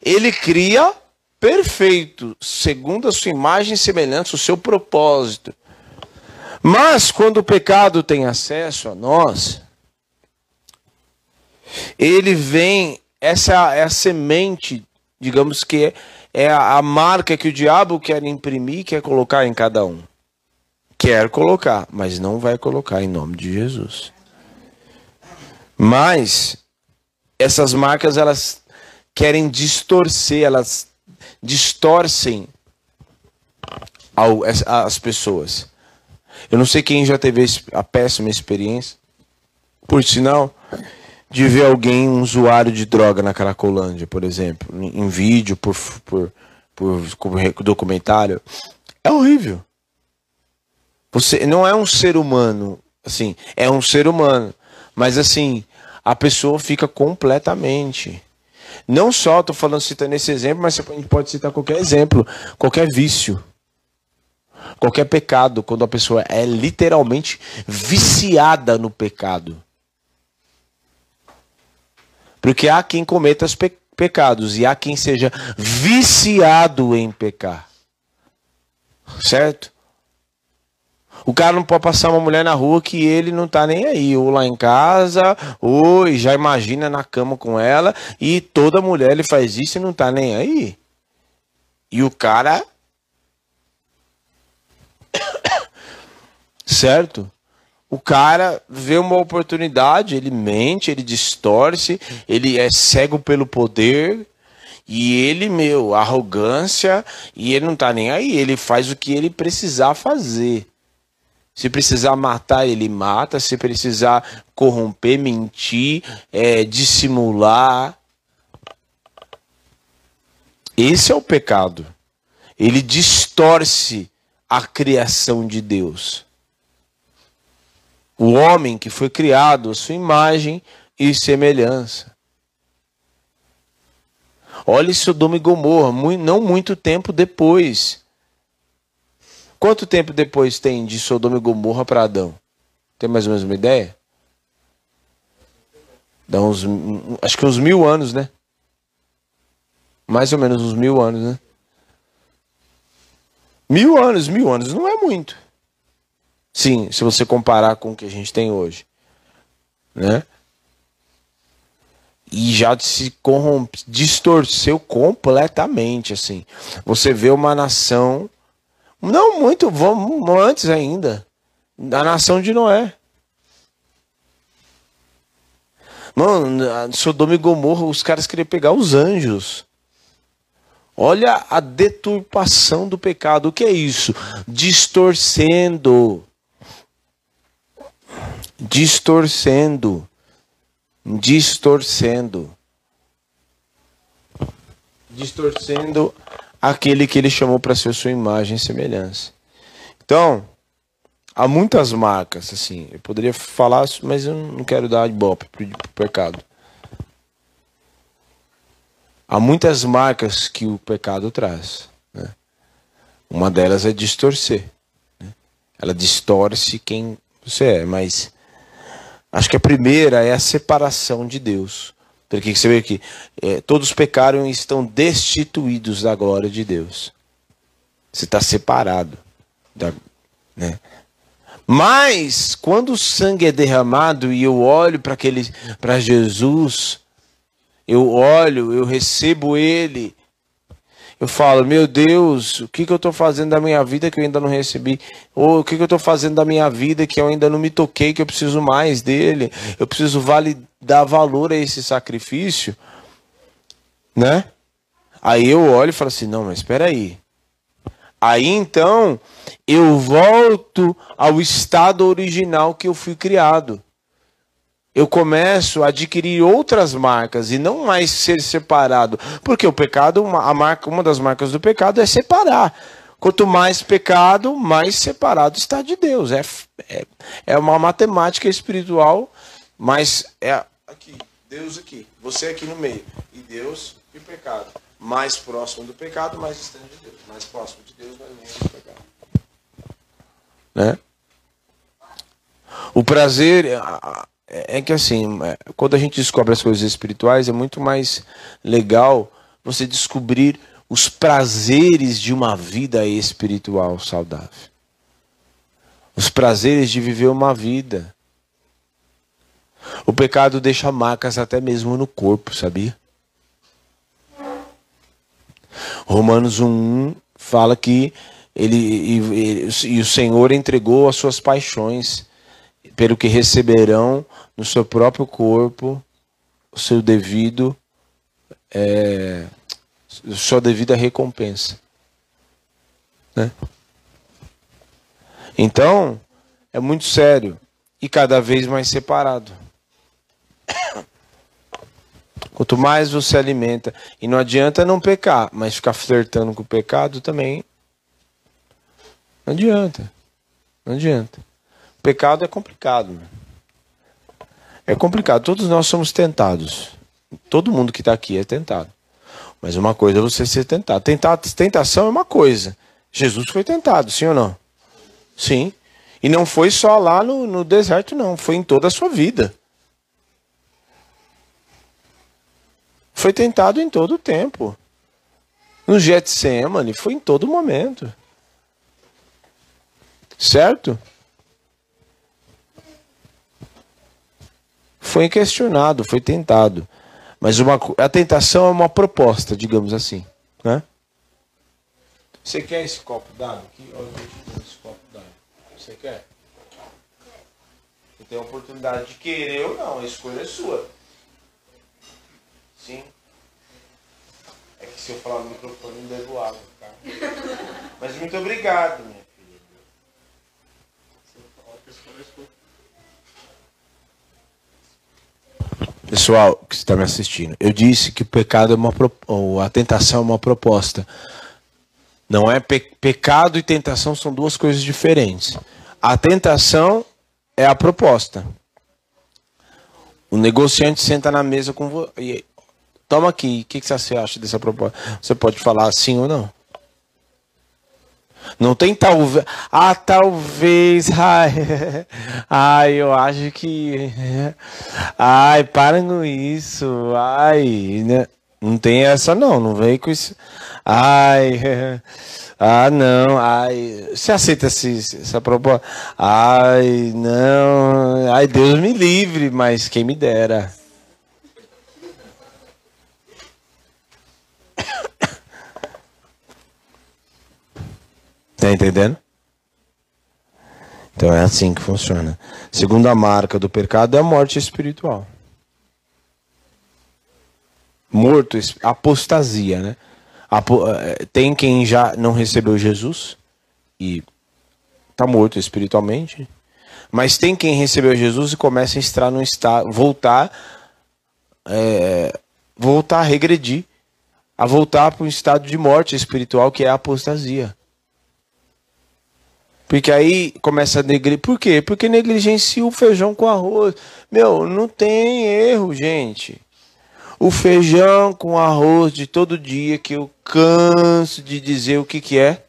ele cria perfeito, segundo a sua imagem e semelhança, o seu propósito. Mas quando o pecado tem acesso a nós, ele vem, essa é a semente, digamos que é a marca que o diabo quer imprimir, quer colocar em cada um. Quer colocar, mas não vai colocar em nome de Jesus. Mas essas marcas elas querem distorcer, elas distorcem as pessoas. Eu não sei quem já teve a péssima experiência, por sinal, de ver alguém, um usuário de droga na Caracolândia, por exemplo, em vídeo, por, por, por documentário. É horrível. Você não é um ser humano, assim, é um ser humano, mas assim, a pessoa fica completamente. Não só, estou falando, citando esse exemplo, mas você pode citar qualquer exemplo, qualquer vício, qualquer pecado, quando a pessoa é literalmente viciada no pecado. Porque há quem cometa os pe pecados e há quem seja viciado em pecar. Certo? O cara não pode passar uma mulher na rua que ele não tá nem aí, ou lá em casa, ou já imagina na cama com ela, e toda mulher ele faz isso e não tá nem aí. E o cara <coughs> certo? O cara vê uma oportunidade, ele mente, ele distorce, ele é cego pelo poder, e ele, meu, arrogância, e ele não tá nem aí, ele faz o que ele precisar fazer. Se precisar matar, ele mata. Se precisar corromper, mentir, é, dissimular. Esse é o pecado. Ele distorce a criação de Deus. O homem que foi criado à sua imagem e semelhança. Olhe Sodoma e Gomorra, não muito tempo depois Quanto tempo depois tem de Sodoma e Gomorra para Adão? Tem mais ou menos uma ideia? Dá uns, acho que uns mil anos, né? Mais ou menos uns mil anos, né? Mil anos, mil anos não é muito. Sim, se você comparar com o que a gente tem hoje, né? E já se corrompe, distorceu completamente, assim. Você vê uma nação não muito, vamos antes ainda. Da nação de Noé. Mano, Sodoma e Gomorra, os caras queriam pegar os anjos. Olha a deturpação do pecado. O que é isso? Distorcendo. Distorcendo. Distorcendo. Distorcendo aquele que ele chamou para ser sua imagem e semelhança. Então, há muitas marcas, assim, eu poderia falar, mas eu não quero dar ibope para o pecado. Há muitas marcas que o pecado traz. Né? Uma delas é distorcer. Né? Ela distorce quem você é, mas acho que a primeira é a separação de Deus. Porque você vê aqui, é, todos pecaram e estão destituídos da glória de Deus. Você está separado. Da, né? Mas quando o sangue é derramado e eu olho para Jesus, eu olho, eu recebo Ele, eu falo, meu Deus, o que, que eu estou fazendo da minha vida que eu ainda não recebi? Ou o que, que eu estou fazendo da minha vida que eu ainda não me toquei, que eu preciso mais dele? Eu preciso vale, dar valor a esse sacrifício, né? Aí eu olho e falo assim, não, mas espera aí. Aí então eu volto ao estado original que eu fui criado eu começo a adquirir outras marcas e não mais ser separado. Porque o pecado, a marca, uma das marcas do pecado é separar. Quanto mais pecado, mais separado está de Deus. É, é, é uma matemática espiritual, mas é aqui, Deus aqui, você aqui no meio. E Deus e pecado. Mais próximo do pecado, mais distante de Deus. Mais próximo de Deus, mais longe do pecado. Né? O prazer é, é que assim, é, quando a gente descobre as coisas espirituais, é muito mais legal você descobrir os prazeres de uma vida espiritual saudável. Os prazeres de viver uma vida. O pecado deixa marcas até mesmo no corpo, sabia? Romanos 1 fala que ele e, e, o Senhor entregou as suas paixões, pelo que receberão no seu próprio corpo o seu devido é, sua devida recompensa. Né? Então, é muito sério e cada vez mais separado. <coughs> Quanto mais você alimenta, e não adianta não pecar, mas ficar flertando com o pecado também. Não adianta. Não adianta. O pecado é complicado. É complicado. Todos nós somos tentados. Todo mundo que está aqui é tentado. Mas uma coisa é você ser tentado. Tentar, tentação é uma coisa. Jesus foi tentado, sim ou não? Sim. E não foi só lá no, no deserto, não. Foi em toda a sua vida. Foi tentado em todo o tempo. No Getsemane, foi em todo momento. Certo? Foi questionado, foi tentado. Mas uma, a tentação é uma proposta, digamos assim. Né? Você quer esse copo d'água aqui? Olha, eu esse copo d'água. Você quer? Você tem a oportunidade de querer ou não, a escolha é sua. Sim. É que se eu falar no microfone, não devo água, tá? <laughs> Mas muito obrigado, minha filha. Pessoal que está me assistindo, eu disse que o pecado é uma ou a tentação é uma proposta. Não é pe pecado e tentação são duas coisas diferentes. A tentação é a proposta. O negociante senta na mesa com você. Toma aqui, o que, que você acha dessa proposta? Você pode falar sim ou não. Não tem talvez. Ah, talvez. <laughs> Ai, ai, eu acho que. Ai, para com isso. Ai, né? Não tem essa não, não vem com isso. Ai, <laughs> ah, não. Ai, você aceita esse, essa proposta? Ai, não. Ai, Deus me livre, mas quem me dera. Tá entendendo? Então é assim que funciona. Segunda marca do pecado é a morte espiritual. Morto, apostasia, né? Eh, tem quem já não recebeu Jesus e está morto espiritualmente, mas tem quem recebeu Jesus e começa a estar no estado, voltar, é, voltar a regredir, a voltar para um estado de morte espiritual que é a apostasia. Porque aí começa a negligenciar. Por quê? Porque negligencia o feijão com arroz. Meu, não tem erro, gente. O feijão com arroz de todo dia que eu canso de dizer o que que é.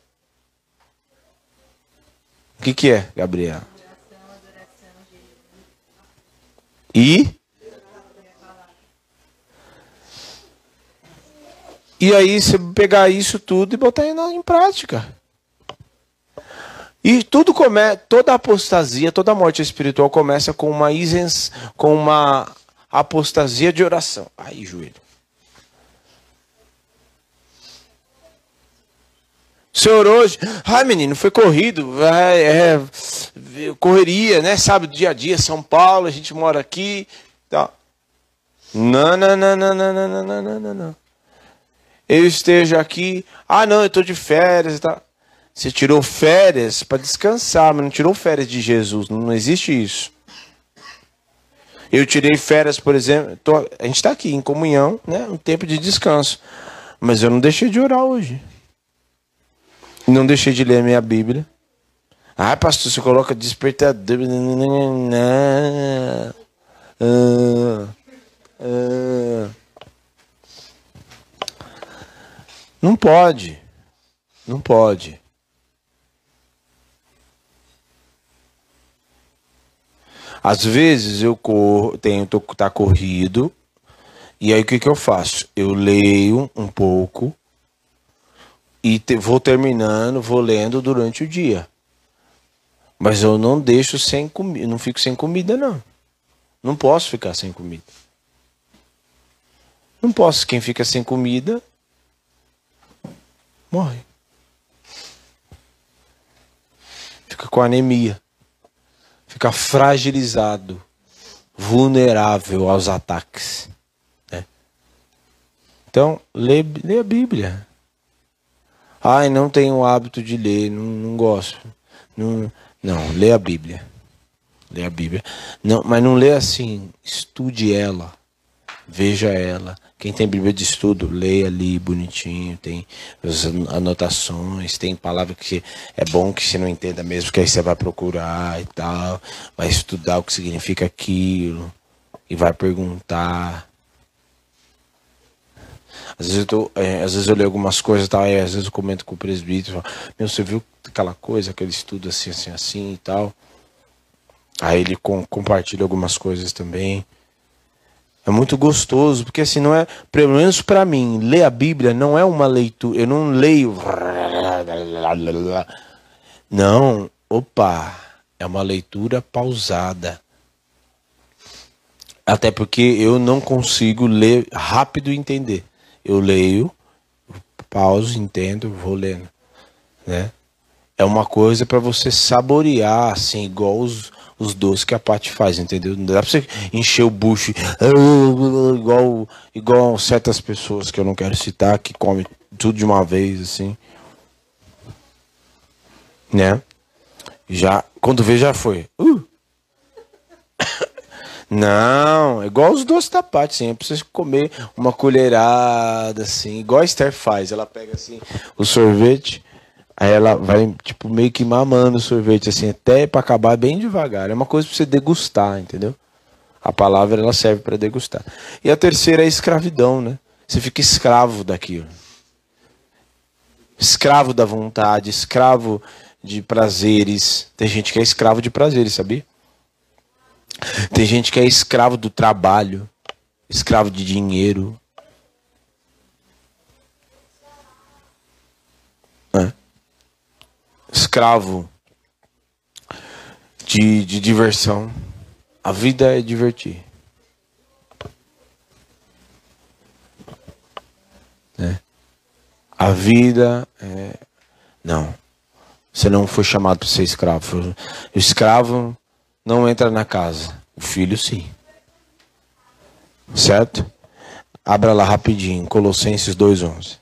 O que que é, Gabriel? E E aí você pegar isso tudo e botar em prática. E tudo come, toda apostasia, toda morte espiritual começa com uma isens, com uma apostasia de oração. Aí, joelho. Senhor hoje, ai menino, foi corrido, é, é, correria, né? Sabe, dia a dia, São Paulo, a gente mora aqui. Tá. Não, não, não, não, não, não, não, não, não, não. Eu esteja aqui, ah não, eu estou de férias e tal. Você tirou férias para descansar, mas não tirou férias de Jesus. Não existe isso. Eu tirei férias, por exemplo. Tô, a gente está aqui em comunhão, né? Um tempo de descanso. Mas eu não deixei de orar hoje. Não deixei de ler minha Bíblia. Ah, pastor, você coloca despertador. Ah, ah. Não pode. Não pode. Às vezes eu corro, tenho tô, tá corrido, e aí o que, que eu faço? Eu leio um pouco e te, vou terminando, vou lendo durante o dia. Mas eu não deixo sem comida, não fico sem comida não. Não posso ficar sem comida. Não posso, quem fica sem comida morre. Fica com anemia fica fragilizado, vulnerável aos ataques. Né? Então, lê, lê a Bíblia. Ai, não tenho o hábito de ler, não, não gosto. Não, não, lê a Bíblia. Lê a Bíblia. Não, mas não lê assim, estude ela. Veja ela. Quem tem Bíblia de estudo, leia ali bonitinho, tem as anotações, tem palavra que é bom que você não entenda mesmo, que aí você vai procurar e tal, vai estudar o que significa aquilo e vai perguntar. Às vezes eu, tô, é, às vezes eu leio algumas coisas tal, e às vezes eu comento com o presbítero, falo, meu, você viu aquela coisa, aquele estudo assim, assim, assim e tal. Aí ele com, compartilha algumas coisas também. É muito gostoso, porque assim, não é, pelo menos para mim, ler a Bíblia não é uma leitura, eu não leio. Não, opa, é uma leitura pausada. Até porque eu não consigo ler rápido e entender. Eu leio, pauso, entendo, vou lendo, né? É uma coisa para você saborear, assim, igual os, os doces que a Paty faz, entendeu? Não dá pra você encher o bucho <laughs> igual, igual certas pessoas que eu não quero citar, que comem tudo de uma vez, assim. Né? Já, quando vê, já foi. Uh! <coughs> Não, igual os doces da Paty, assim, é você comer uma colherada, assim, igual a Esther faz. Ela pega, assim, o sorvete Aí ela vai, tipo, meio que mamando o sorvete, assim, até para acabar bem devagar. É uma coisa para você degustar, entendeu? A palavra, ela serve para degustar. E a terceira é a escravidão, né? Você fica escravo daquilo. Escravo da vontade, escravo de prazeres. Tem gente que é escravo de prazeres, sabia? Tem gente que é escravo do trabalho, escravo de dinheiro. Escravo de, de diversão. A vida é divertir. Né? A vida é. Não. Você não foi chamado para ser escravo. O escravo não entra na casa. O filho sim. Certo? Abra lá rapidinho. Colossenses 2,11.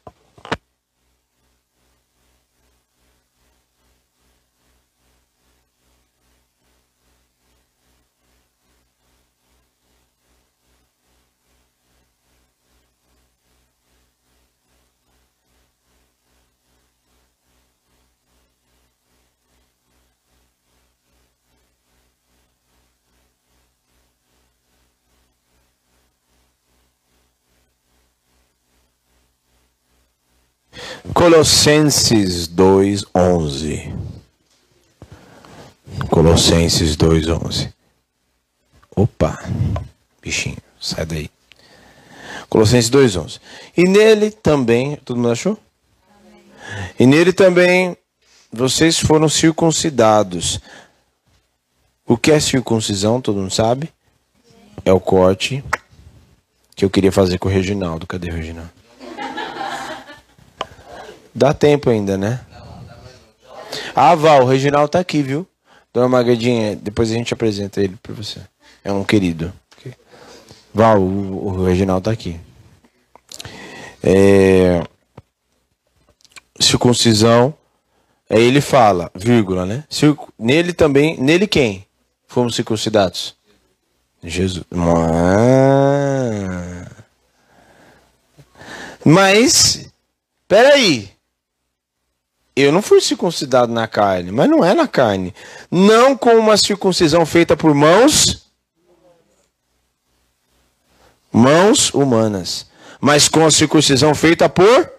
Colossenses 2:11. Colossenses 2:11. Opa, bichinho, sai daí. Colossenses 2:11. E nele também, todo mundo achou? E nele também vocês foram circuncidados. O que é circuncisão, todo mundo sabe? É o corte que eu queria fazer com o Reginaldo. Cadê o Reginaldo? Dá tempo ainda, né? Ah, Val, o Reginaldo tá aqui, viu? Dona Magredinha, depois a gente apresenta ele pra você. É um querido. Val, o, Reginaldo tá aqui. É... Circuncisão. Aí ele fala, vírgula, né? Nele também. Nele quem? Fomos circuncidados? Jesus. Mas. Peraí. Eu não fui circuncidado na carne, mas não é na carne. Não com uma circuncisão feita por mãos mãos humanas, mas com a circuncisão feita por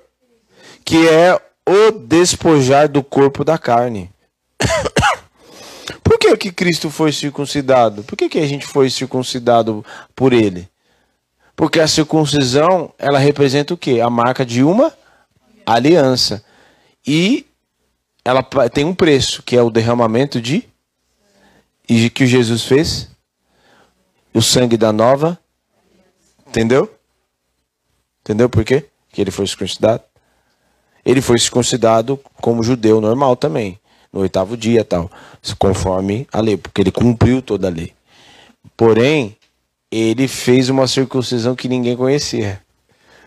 que é o despojar do corpo da carne. <coughs> por que que Cristo foi circuncidado? Por que que a gente foi circuncidado por ele? Porque a circuncisão, ela representa o quê? A marca de uma aliança. E ela tem um preço, que é o derramamento de e que Jesus fez o sangue da nova. Entendeu? Entendeu por quê? Que ele foi circuncidado. Ele foi circuncidado como judeu normal também, no oitavo dia tal, conforme a lei, porque ele cumpriu toda a lei. Porém, ele fez uma circuncisão que ninguém conhecia.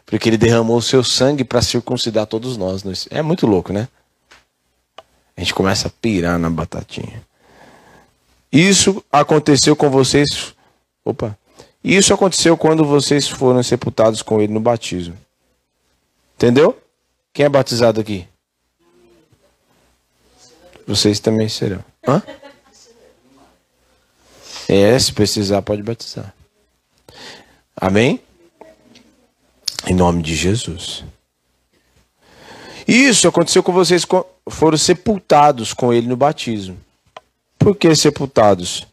Porque ele derramou o seu sangue para circuncidar todos nós. É muito louco, né? A gente começa a pirar na batatinha. Isso aconteceu com vocês. Opa. Isso aconteceu quando vocês foram sepultados com ele no batismo. Entendeu? Quem é batizado aqui? Vocês também serão. Hã? É, se precisar, pode batizar. Amém? Em nome de Jesus. Isso aconteceu com vocês, foram sepultados com ele no batismo. Por que sepultados?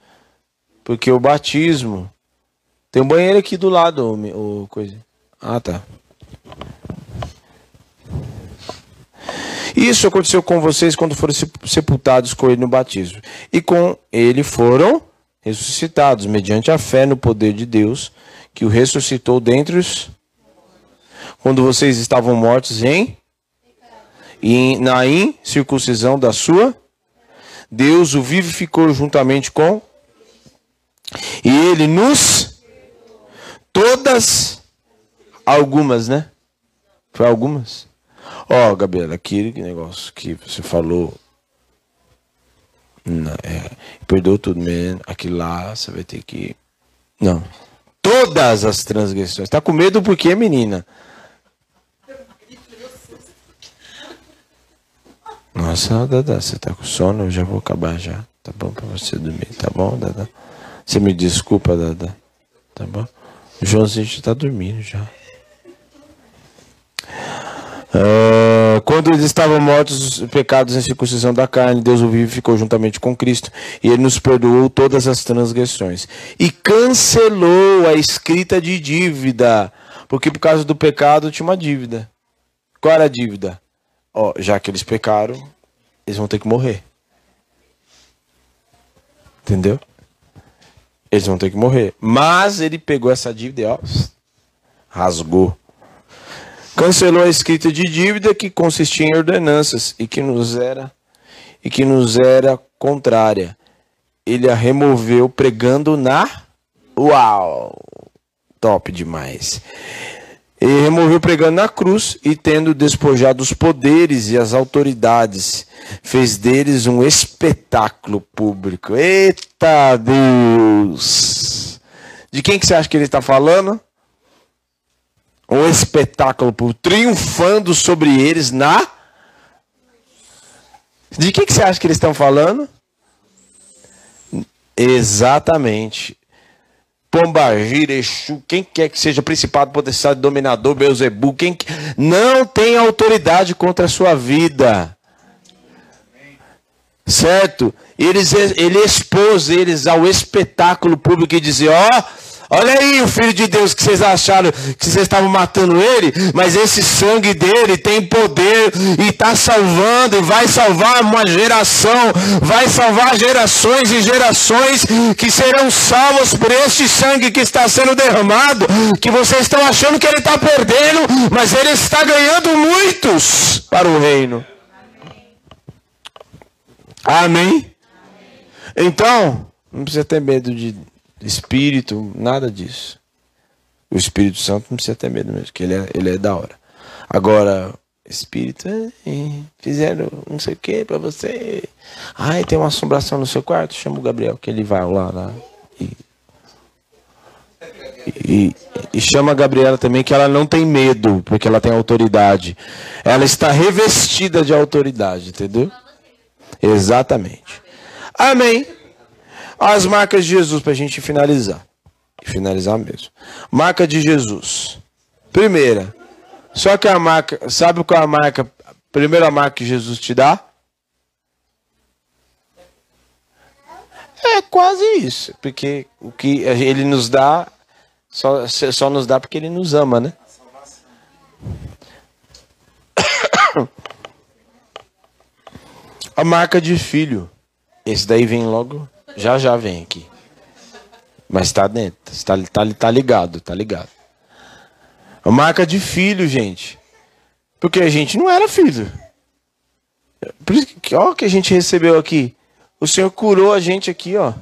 Porque o batismo. Tem um banheiro aqui do lado, o, o coisa. Ah, tá. Isso aconteceu com vocês quando foram sepultados com ele no batismo. E com ele foram ressuscitados, mediante a fé no poder de Deus, que o ressuscitou dentre os. Quando vocês estavam mortos em e na incircuncisão da sua, Deus o vivificou juntamente com, e ele nos, todas, algumas, né? Foi algumas? Ó, oh, Gabriela, aquele negócio que você falou, não, é, tudo mesmo, aquilo lá você vai ter que. Não. Todas as transgressões. Tá com medo por quê, menina? Nossa, Dada, você tá com sono? Eu já vou acabar já. Tá bom pra você dormir, tá bom, Dada? Você me desculpa, Dada. Tá bom? O Joãozinho já tá dormindo já. Uh, quando eles estavam mortos, pecados em circuncisão da carne, Deus o vive ficou juntamente com Cristo e ele nos perdoou todas as transgressões e cancelou a escrita de dívida, porque por causa do pecado tinha uma dívida. Qual era a dívida? Ó, já que eles pecaram, eles vão ter que morrer. Entendeu? Eles vão ter que morrer. Mas ele pegou essa dívida e ó, rasgou. Cancelou a escrita de dívida que consistia em ordenanças e que nos era e que nos era contrária. Ele a removeu pregando na Uau! Top demais. Ele removeu pregando na cruz e, tendo despojado os poderes e as autoridades, fez deles um espetáculo público. Eita Deus! De quem que você acha que ele está falando? Um espetáculo público, triunfando sobre eles na. De quem que você acha que eles estão falando? Exatamente. Pombagira, Exu, quem quer que seja principado, potestade, dominador, Beuzebu, quem não tem autoridade contra a sua vida. Certo? Eles, ele expôs eles ao espetáculo público e dizia: Ó, oh, Olha aí o filho de Deus que vocês acharam que vocês estavam matando ele, mas esse sangue dele tem poder e está salvando e vai salvar uma geração, vai salvar gerações e gerações que serão salvos por este sangue que está sendo derramado, que vocês estão achando que ele está perdendo, mas ele está ganhando muitos para o reino. Amém? Então, não precisa ter medo de espírito, nada disso. O Espírito Santo não precisa ter medo mesmo, que ele é, ele é da hora. Agora, espírito, é, fizeram não sei o que para você. Ai, tem uma assombração no seu quarto? Chama o Gabriel, que ele vai lá, lá e, E, e chama a Gabriela também que ela não tem medo, porque ela tem autoridade. Ela está revestida de autoridade, entendeu? Exatamente. Amém. As marcas de Jesus para a gente finalizar. Finalizar mesmo. Marca de Jesus. Primeira. Só que a marca. Sabe qual é a marca? A primeira marca que Jesus te dá? É quase isso. Porque o que ele nos dá. Só, só nos dá porque ele nos ama, né? <coughs> A marca de filho. Esse daí vem logo. Já já vem aqui. Mas está dentro. Está tá, tá ligado, tá ligado. A marca de filho, gente. Porque a gente não era filho. Por isso que, ó, que a gente recebeu aqui. O Senhor curou a gente aqui, ó.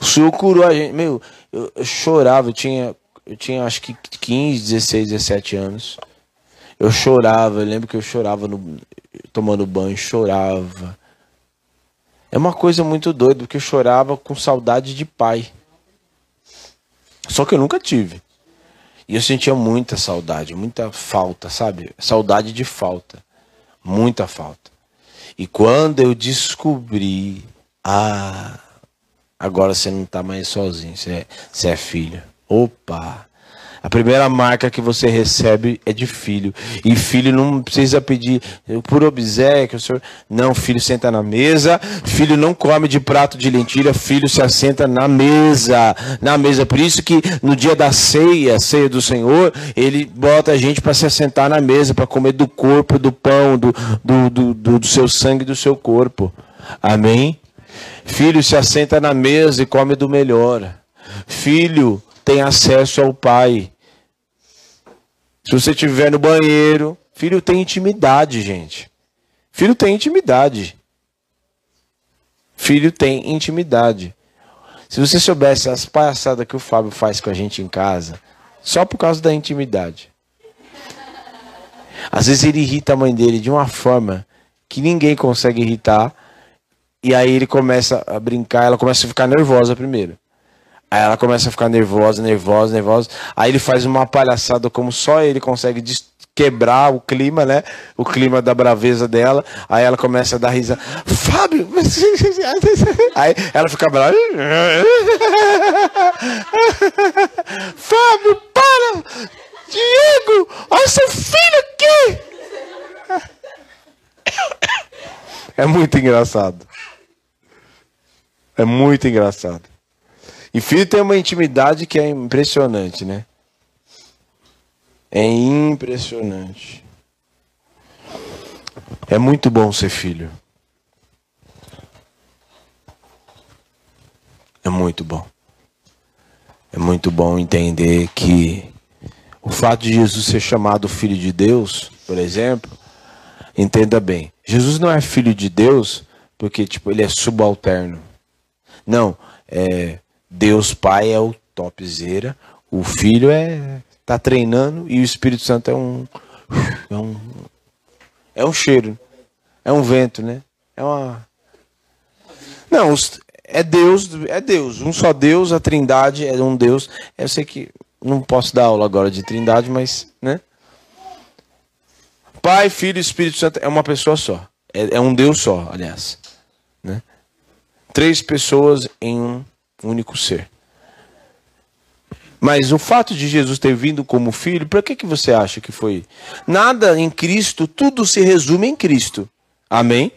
O Senhor curou a gente. Meu, eu, eu chorava, eu tinha, eu tinha acho que 15, 16, 17 anos. Eu chorava, eu lembro que eu chorava no, tomando banho, chorava. É uma coisa muito doida, porque eu chorava com saudade de pai. Só que eu nunca tive. E eu sentia muita saudade, muita falta, sabe? Saudade de falta. Muita falta. E quando eu descobri, ah, agora você não está mais sozinho, você é, você é filho. Opa! A primeira marca que você recebe é de filho. E filho não precisa pedir por obséquio. Senhor... Não, filho senta na mesa. Filho não come de prato de lentilha. Filho se assenta na mesa. Na mesa. Por isso que no dia da ceia, ceia do Senhor, ele bota a gente para se assentar na mesa, para comer do corpo, do pão, do, do, do, do, do seu sangue, do seu corpo. Amém? Filho se assenta na mesa e come do melhor. Filho tem acesso ao Pai. Se você estiver no banheiro, filho tem intimidade, gente. Filho tem intimidade. Filho tem intimidade. Se você soubesse as palhaçadas que o Fábio faz com a gente em casa, só por causa da intimidade. Às vezes ele irrita a mãe dele de uma forma que ninguém consegue irritar. E aí ele começa a brincar, ela começa a ficar nervosa primeiro. Aí ela começa a ficar nervosa, nervosa, nervosa. Aí ele faz uma palhaçada como só ele consegue quebrar o clima, né? O clima da braveza dela. Aí ela começa a dar risada. Fábio! <laughs> Aí ela fica brava. <laughs> Fábio, para! Diego! Olha seu filho aqui! <laughs> É muito engraçado. É muito engraçado. E filho tem uma intimidade que é impressionante, né? É impressionante. É muito bom ser filho. É muito bom. É muito bom entender que o fato de Jesus ser chamado filho de Deus, por exemplo, entenda bem. Jesus não é filho de Deus porque tipo ele é subalterno. Não, é Deus Pai é o topzera, o Filho é tá treinando e o Espírito Santo é um é um é um cheiro, é um vento, né? É uma Não, é Deus, é Deus, um só Deus, a Trindade é um Deus. Eu sei que não posso dar aula agora de Trindade, mas, né? Pai, Filho e Espírito Santo é uma pessoa só. É, é um Deus só, aliás. Né? Três pessoas em um único ser. Mas o fato de Jesus ter vindo como filho, para que, que você acha que foi? Nada em Cristo, tudo se resume em Cristo. Amém?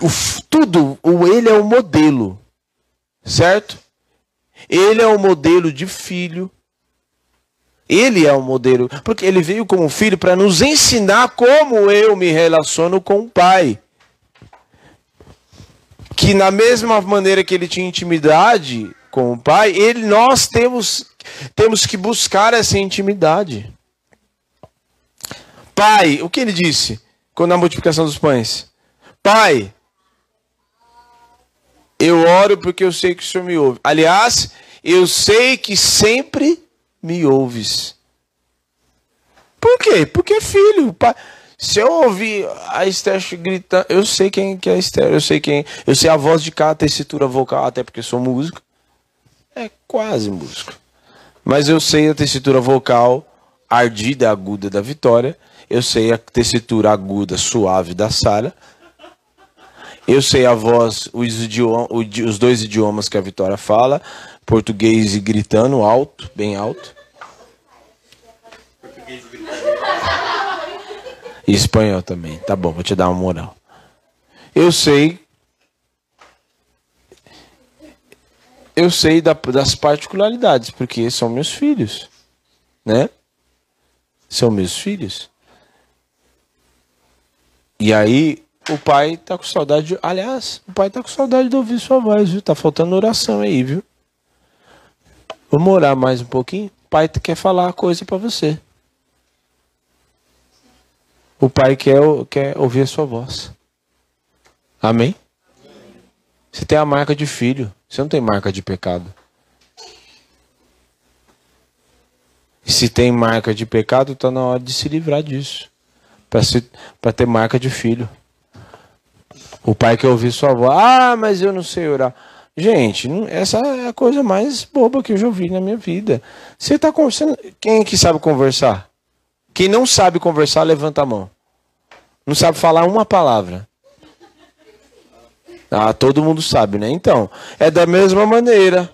O, tudo, o ele é o modelo. Certo? Ele é o modelo de filho. Ele é o modelo, porque ele veio como filho para nos ensinar como eu me relaciono com o pai que na mesma maneira que ele tinha intimidade com o pai, ele nós temos temos que buscar essa intimidade. Pai, o que ele disse quando a multiplicação dos pães? Pai, eu oro porque eu sei que o Senhor me ouve. Aliás, eu sei que sempre me ouves. Por quê? Porque é filho. Pai, Se eu ouvir a Esther gritando, eu sei quem que é a Esther, eu sei quem, eu sei a voz de cada tessitura vocal, até porque sou músico. É quase músico. Mas eu sei a tessitura vocal ardida, aguda da Vitória. Eu sei a tessitura aguda, suave da Sara. Eu sei a voz, os, idioma, os dois idiomas que a Vitória fala, português e gritando alto, bem alto. E espanhol também. Tá bom, vou te dar uma moral. Eu sei. Eu sei da, das particularidades, porque são meus filhos. Né? São meus filhos. E aí, o pai tá com saudade. De, aliás, o pai tá com saudade de ouvir sua voz, viu? Tá faltando oração aí, viu? Vamos orar mais um pouquinho? O pai quer falar coisa para você. O Pai quer, quer ouvir a sua voz. Amém? Você tem a marca de filho. Você não tem marca de pecado. Se tem marca de pecado, está na hora de se livrar disso. Para ter marca de filho. O pai quer ouvir sua voz. Ah, mas eu não sei orar. Gente, essa é a coisa mais boba que eu já ouvi na minha vida. Você está conversando. Quem é que sabe conversar? Quem não sabe conversar, levanta a mão. Não sabe falar uma palavra. Ah, todo mundo sabe, né? Então, é da mesma maneira.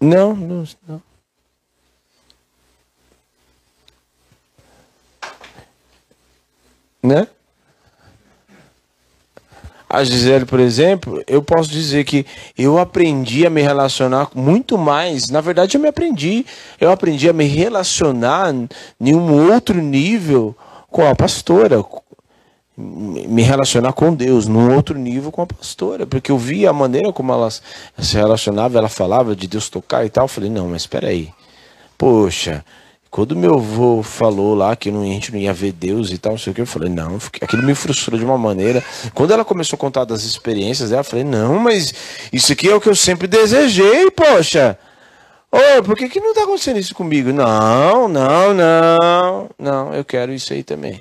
Não, não, não. Né? A Gisele, por exemplo, eu posso dizer que eu aprendi a me relacionar muito mais. Na verdade, eu me aprendi. Eu aprendi a me relacionar em um outro nível com a pastora. Me relacionar com Deus num outro nível com a pastora. Porque eu via a maneira como ela se relacionava, ela falava de Deus tocar e tal. Eu falei, não, mas espera aí. Poxa, quando meu avô falou lá que não, a gente não ia ver Deus e tal, não sei o que, eu falei, não, aquilo me frustrou de uma maneira. Quando ela começou a contar das experiências dela, eu falei, não, mas isso aqui é o que eu sempre desejei, poxa. Ô, por que, que não tá acontecendo isso comigo? Não, não, não, não, eu quero isso aí também.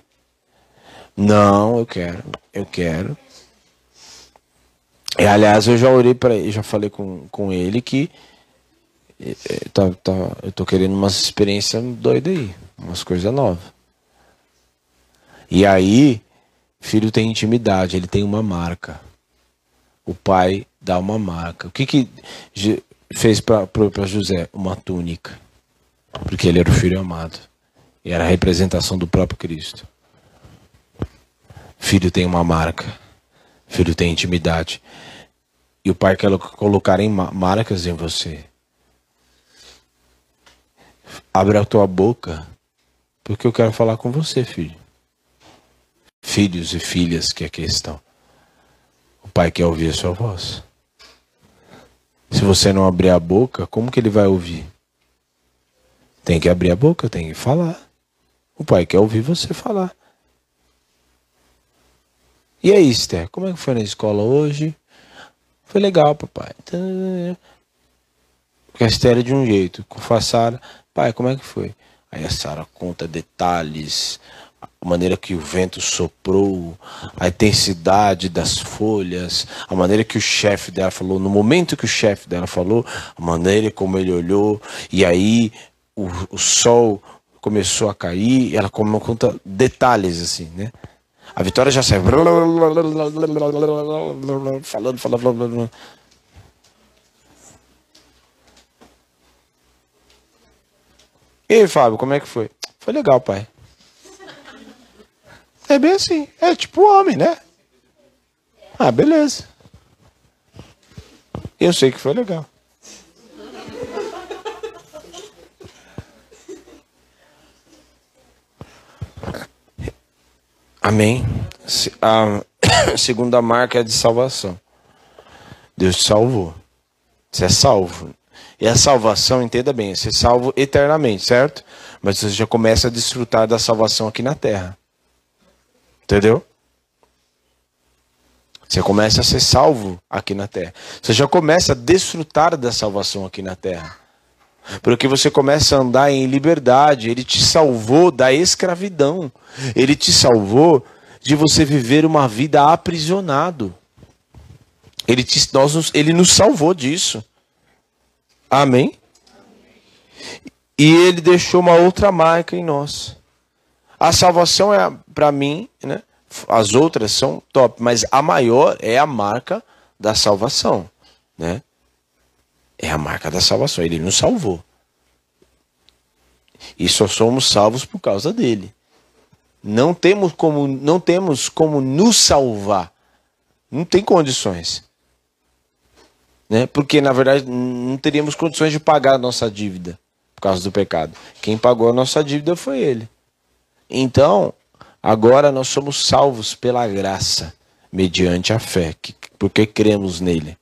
Não, eu quero, eu quero. E, aliás, eu já orei para ele, já falei com, com ele que tá, tá, eu tô querendo umas experiências doidas aí, umas coisas novas. E aí, filho tem intimidade, ele tem uma marca. O pai dá uma marca. O que que fez para José? Uma túnica. Porque ele era o filho amado. E era a representação do próprio Cristo. Filho tem uma marca. Filho tem intimidade. E o pai quer colocar em marcas em você. Abre a tua boca, porque eu quero falar com você, filho. Filhos e filhas que aqui estão. O pai quer ouvir a sua voz. Se você não abrir a boca, como que ele vai ouvir? Tem que abrir a boca, tem que falar. O pai quer ouvir você falar. E aí, Esther, como é que foi na escola hoje? Foi legal, papai. Porque a Esther é de um jeito, com a Sara, Pai, como é que foi? Aí a Sara conta detalhes, a maneira que o vento soprou, a intensidade das folhas, a maneira que o chefe dela falou, no momento que o chefe dela falou, a maneira como ele olhou, e aí o, o sol começou a cair, e ela conta detalhes assim, né? A Vitória já sai falando, falando, falando. E aí, Fábio, como é que foi? Foi legal, pai. É bem assim. É tipo homem, né? Ah, beleza. Eu sei que foi legal. Amém. A <coughs> segunda marca é de salvação. Deus te salvou. Você é salvo. E a salvação, entenda bem, você é salvo eternamente, certo? Mas você já começa a desfrutar da salvação aqui na terra. Entendeu? Você começa a ser salvo aqui na terra. Você já começa a desfrutar da salvação aqui na terra. Porque você começa a andar em liberdade. Ele te salvou da escravidão. Ele te salvou de você viver uma vida aprisionado. Ele, te, nós, ele nos salvou disso. Amém? E ele deixou uma outra marca em nós. A salvação é para mim, né? As outras são top, mas a maior é a marca da salvação, né? É a marca da salvação. Ele nos salvou. E só somos salvos por causa dele. Não temos como, não temos como nos salvar. Não tem condições. Né? Porque, na verdade, não teríamos condições de pagar a nossa dívida por causa do pecado. Quem pagou a nossa dívida foi ele. Então, agora nós somos salvos pela graça, mediante a fé, porque cremos nele.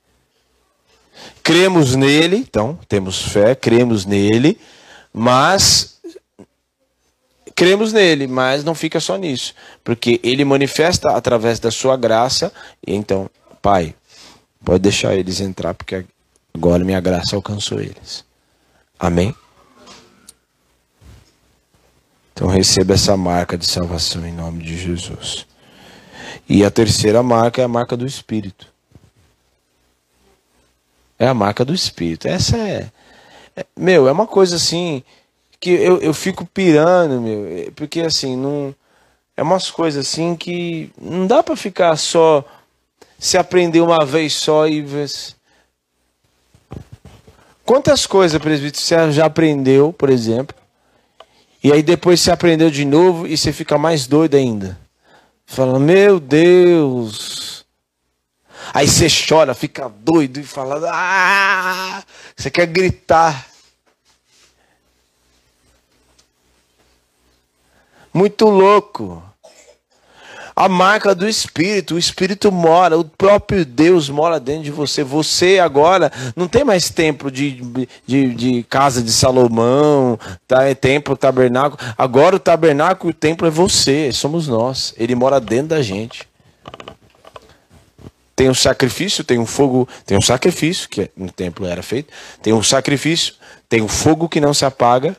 Cremos nele, então, temos fé, cremos nele, mas cremos nele, mas não fica só nisso, porque ele manifesta através da sua graça, e então, Pai, pode deixar eles entrar, porque agora minha graça alcançou eles. Amém? Então receba essa marca de salvação em nome de Jesus. E a terceira marca é a marca do Espírito. É a marca do Espírito. Essa é. é meu, é uma coisa assim que eu, eu fico pirando, meu. Porque assim, não. É umas coisas assim que não dá para ficar só. Se aprender uma vez só e. Quantas coisas, presbítero, você já aprendeu, por exemplo, e aí depois você aprendeu de novo e você fica mais doido ainda. Fala, meu Deus. Aí você chora, fica doido e fala, ah! Você quer gritar. Muito louco a marca do Espírito. O Espírito mora, o próprio Deus mora dentro de você. Você agora não tem mais templo de, de, de casa de Salomão, tá? é templo, tabernáculo. Agora o tabernáculo e o templo é você, somos nós. Ele mora dentro da gente. Tem um sacrifício, tem um fogo, tem um sacrifício, que no templo era feito, tem um sacrifício, tem um fogo que não se apaga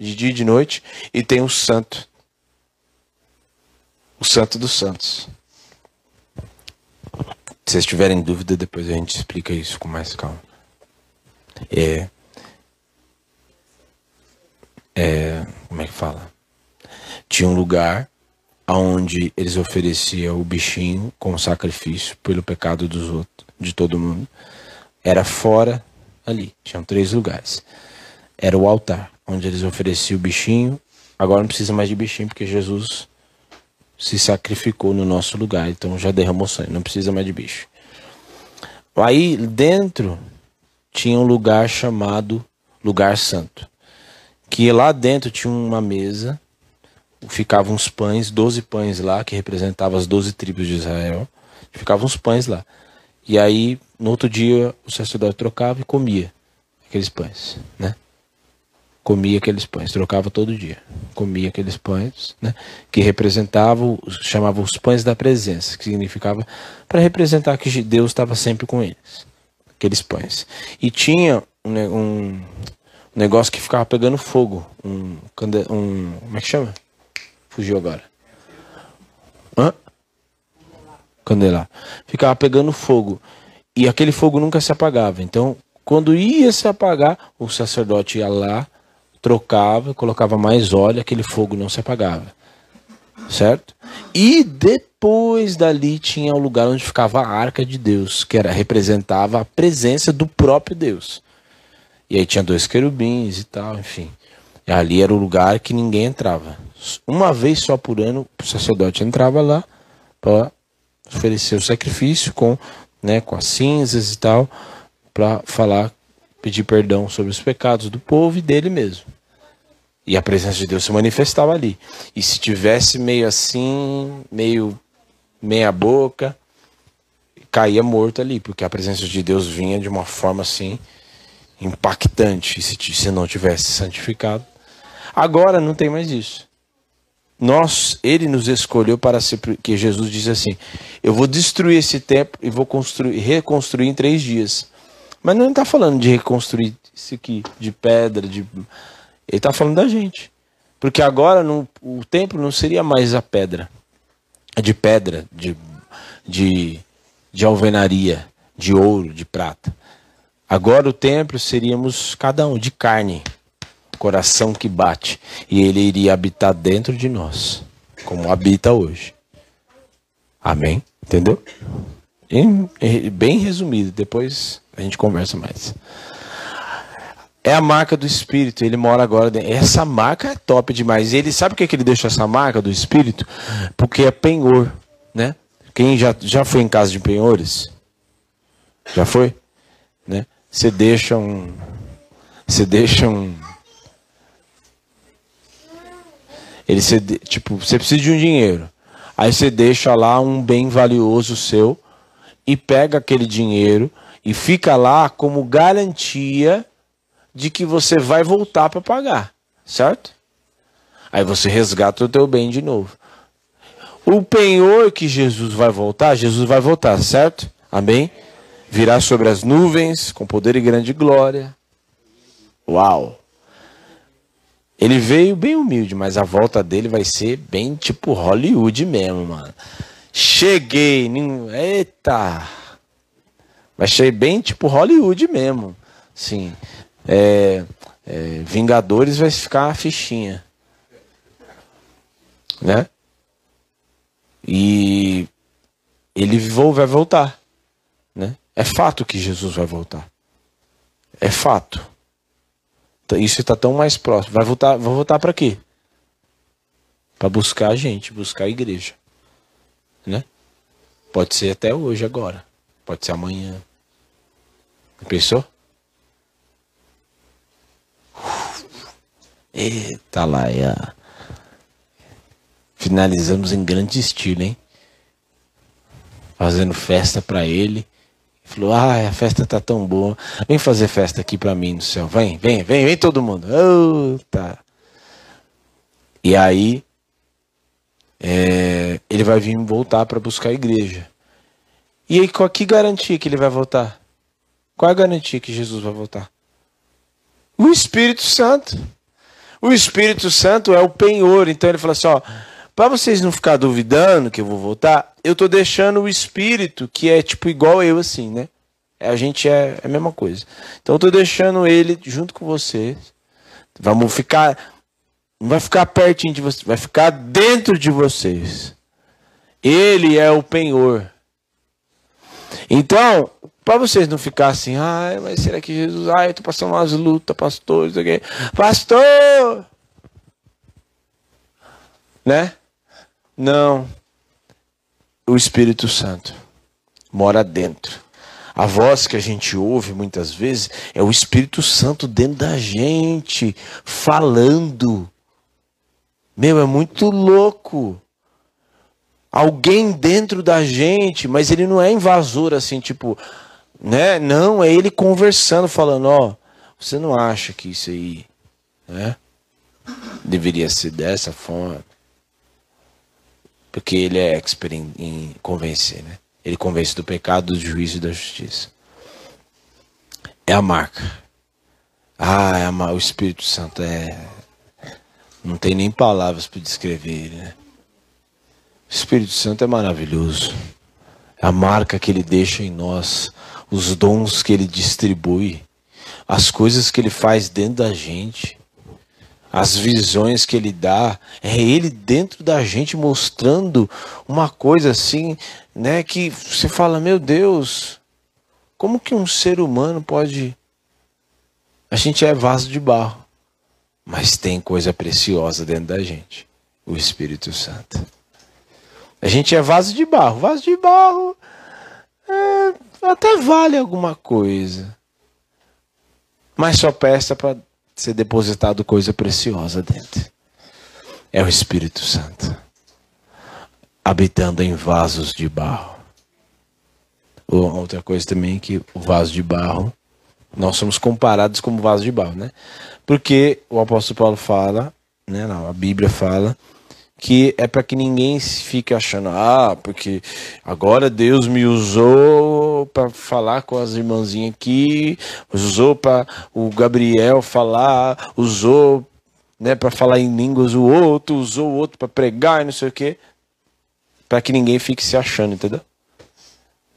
de dia e de noite, e tem o um santo o Santo dos Santos. Se vocês tiverem dúvida, depois a gente explica isso com mais calma. É, é, como é que fala? Tinha um lugar onde eles ofereciam o bichinho como sacrifício pelo pecado dos outros, de todo mundo. Era fora ali. Tinham três lugares. Era o altar, onde eles ofereciam o bichinho. Agora não precisa mais de bichinho, porque Jesus se sacrificou no nosso lugar, então já derramou sangue, não precisa mais de bicho. Aí dentro tinha um lugar chamado Lugar Santo, que lá dentro tinha uma mesa, ficavam uns pães, 12 pães lá, que representavam as 12 tribos de Israel, ficavam uns pães lá. E aí, no outro dia, o sacerdote trocava e comia aqueles pães, né? Comia aqueles pães, trocava todo dia. Comia aqueles pães, né, que representavam, chamavam os pães da presença, que significava para representar que Deus estava sempre com eles. Aqueles pães. E tinha um, um negócio que ficava pegando fogo, um, um como é que chama? Fugiu agora. Hã? Candelar. Ficava pegando fogo. E aquele fogo nunca se apagava. Então, quando ia se apagar, o sacerdote ia lá, trocava, colocava mais óleo, aquele fogo não se apagava. Certo? E depois dali tinha o lugar onde ficava a arca de Deus, que era representava a presença do próprio Deus. E aí tinha dois querubins e tal, enfim. E ali era o lugar que ninguém entrava. Uma vez só por ano o sacerdote entrava lá para oferecer o sacrifício com, né, com as cinzas e tal, para falar, pedir perdão sobre os pecados do povo e dele mesmo. E a presença de Deus se manifestava ali. E se tivesse meio assim, meio meia boca, caía morto ali, porque a presença de Deus vinha de uma forma assim impactante, se, se não tivesse santificado. Agora não tem mais isso. Nós, ele nos escolheu para ser, que Jesus diz assim: Eu vou destruir esse templo e vou construir, reconstruir em três dias. Mas não está falando de reconstruir isso aqui, de pedra, de. Ele está falando da gente. Porque agora o templo não seria mais a pedra. De pedra, de, de, de alvenaria, de ouro, de prata. Agora o templo seríamos cada um de carne, coração que bate. E ele iria habitar dentro de nós, como habita hoje. Amém? Entendeu? Em- em- bem resumido, depois a gente conversa mais. É a marca do Espírito, ele mora agora dentro. Essa marca é top demais. Ele sabe por que, que ele deixou essa marca do Espírito? Porque é penhor, né? Quem já, já foi em casa de penhores? Já foi? Né? Você deixa um. Você deixa um. Ele de- tipo, você precisa de um dinheiro. Aí você deixa lá um bem valioso seu e pega aquele dinheiro e fica lá como garantia de que você vai voltar para pagar, certo? Aí você resgata o teu bem de novo. O penhor que Jesus vai voltar, Jesus vai voltar, certo? Amém? Virá sobre as nuvens com poder e grande glória. Uau! Ele veio bem humilde, mas a volta dele vai ser bem tipo Hollywood mesmo, mano. Cheguei, eita! Vai ser bem tipo Hollywood mesmo. Sim. É, é, Vingadores vai ficar a fichinha. Né? E ele vai voltar. Né? É fato que Jesus vai voltar. É fato. T- Isso está tão mais próximo. Vai voltar, vai voltar para quê? Para buscar a gente, buscar a igreja. Né? Pode ser até hoje, agora. Pode ser amanhã. Pensou? Eita lá, é. Finalizamos em grande estilo, hein? Fazendo festa pra ele. Falou: Ah, a festa tá tão boa. Vem fazer festa aqui pra mim no céu. Vem, vem, vem, vem todo mundo. Eita. E aí, é, ele vai vir voltar pra buscar a igreja. E aí, qual que garantia que ele vai voltar? Qual a garantia que Jesus vai voltar? O Espírito Santo. O Espírito Santo é o penhor. Então ele fala assim: ó, para vocês não ficar duvidando que eu vou voltar, eu tô deixando o Espírito, que é tipo igual eu, assim, né? A gente é, é a mesma coisa. Então eu tô deixando ele junto com vocês. Vamos ficar. Não vai ficar pertinho de vocês, vai ficar dentro de vocês. Ele é o penhor. Então, para vocês não ficar assim, ai, mas será que Jesus, ai, eu tô passando umas lutas, pastor, isso aqui. Pastor! Né? Não. O Espírito Santo mora dentro. A voz que a gente ouve muitas vezes é o Espírito Santo dentro da gente, falando. Meu, é muito louco alguém dentro da gente, mas ele não é invasor assim, tipo, né? Não, é ele conversando, falando, ó, você não acha que isso aí, né? Deveria ser dessa forma. Porque ele é expert em, convencer, né? Ele convence do pecado, do juízo e da justiça. É a marca. Ah, é a o Espírito Santo é. Não tem nem palavras para descrever né? O Espírito Santo é maravilhoso. É a marca que ele deixa em nós, os dons que ele distribui, as coisas que ele faz dentro da gente, as visões que ele dá. É ele dentro da gente mostrando uma coisa assim, né, que você fala, meu Deus, como que um ser humano pode A gente é vaso de barro, mas tem coisa preciosa dentro da gente, o Espírito Santo. A gente é vaso de barro. Vaso de barro é, até vale alguma coisa. Mas só presta para ser depositado coisa preciosa dentro. É o Espírito Santo. Habitando em vasos de barro. Outra coisa também é que o vaso de barro, nós somos comparados como vaso de barro, né? Porque o apóstolo Paulo fala, né, não, a Bíblia fala que é para que ninguém fique achando, ah, porque agora Deus me usou para falar com as irmãzinhas aqui, usou para o Gabriel falar, usou né, para falar em línguas o outro, usou o outro para pregar não sei o quê, para que ninguém fique se achando, entendeu?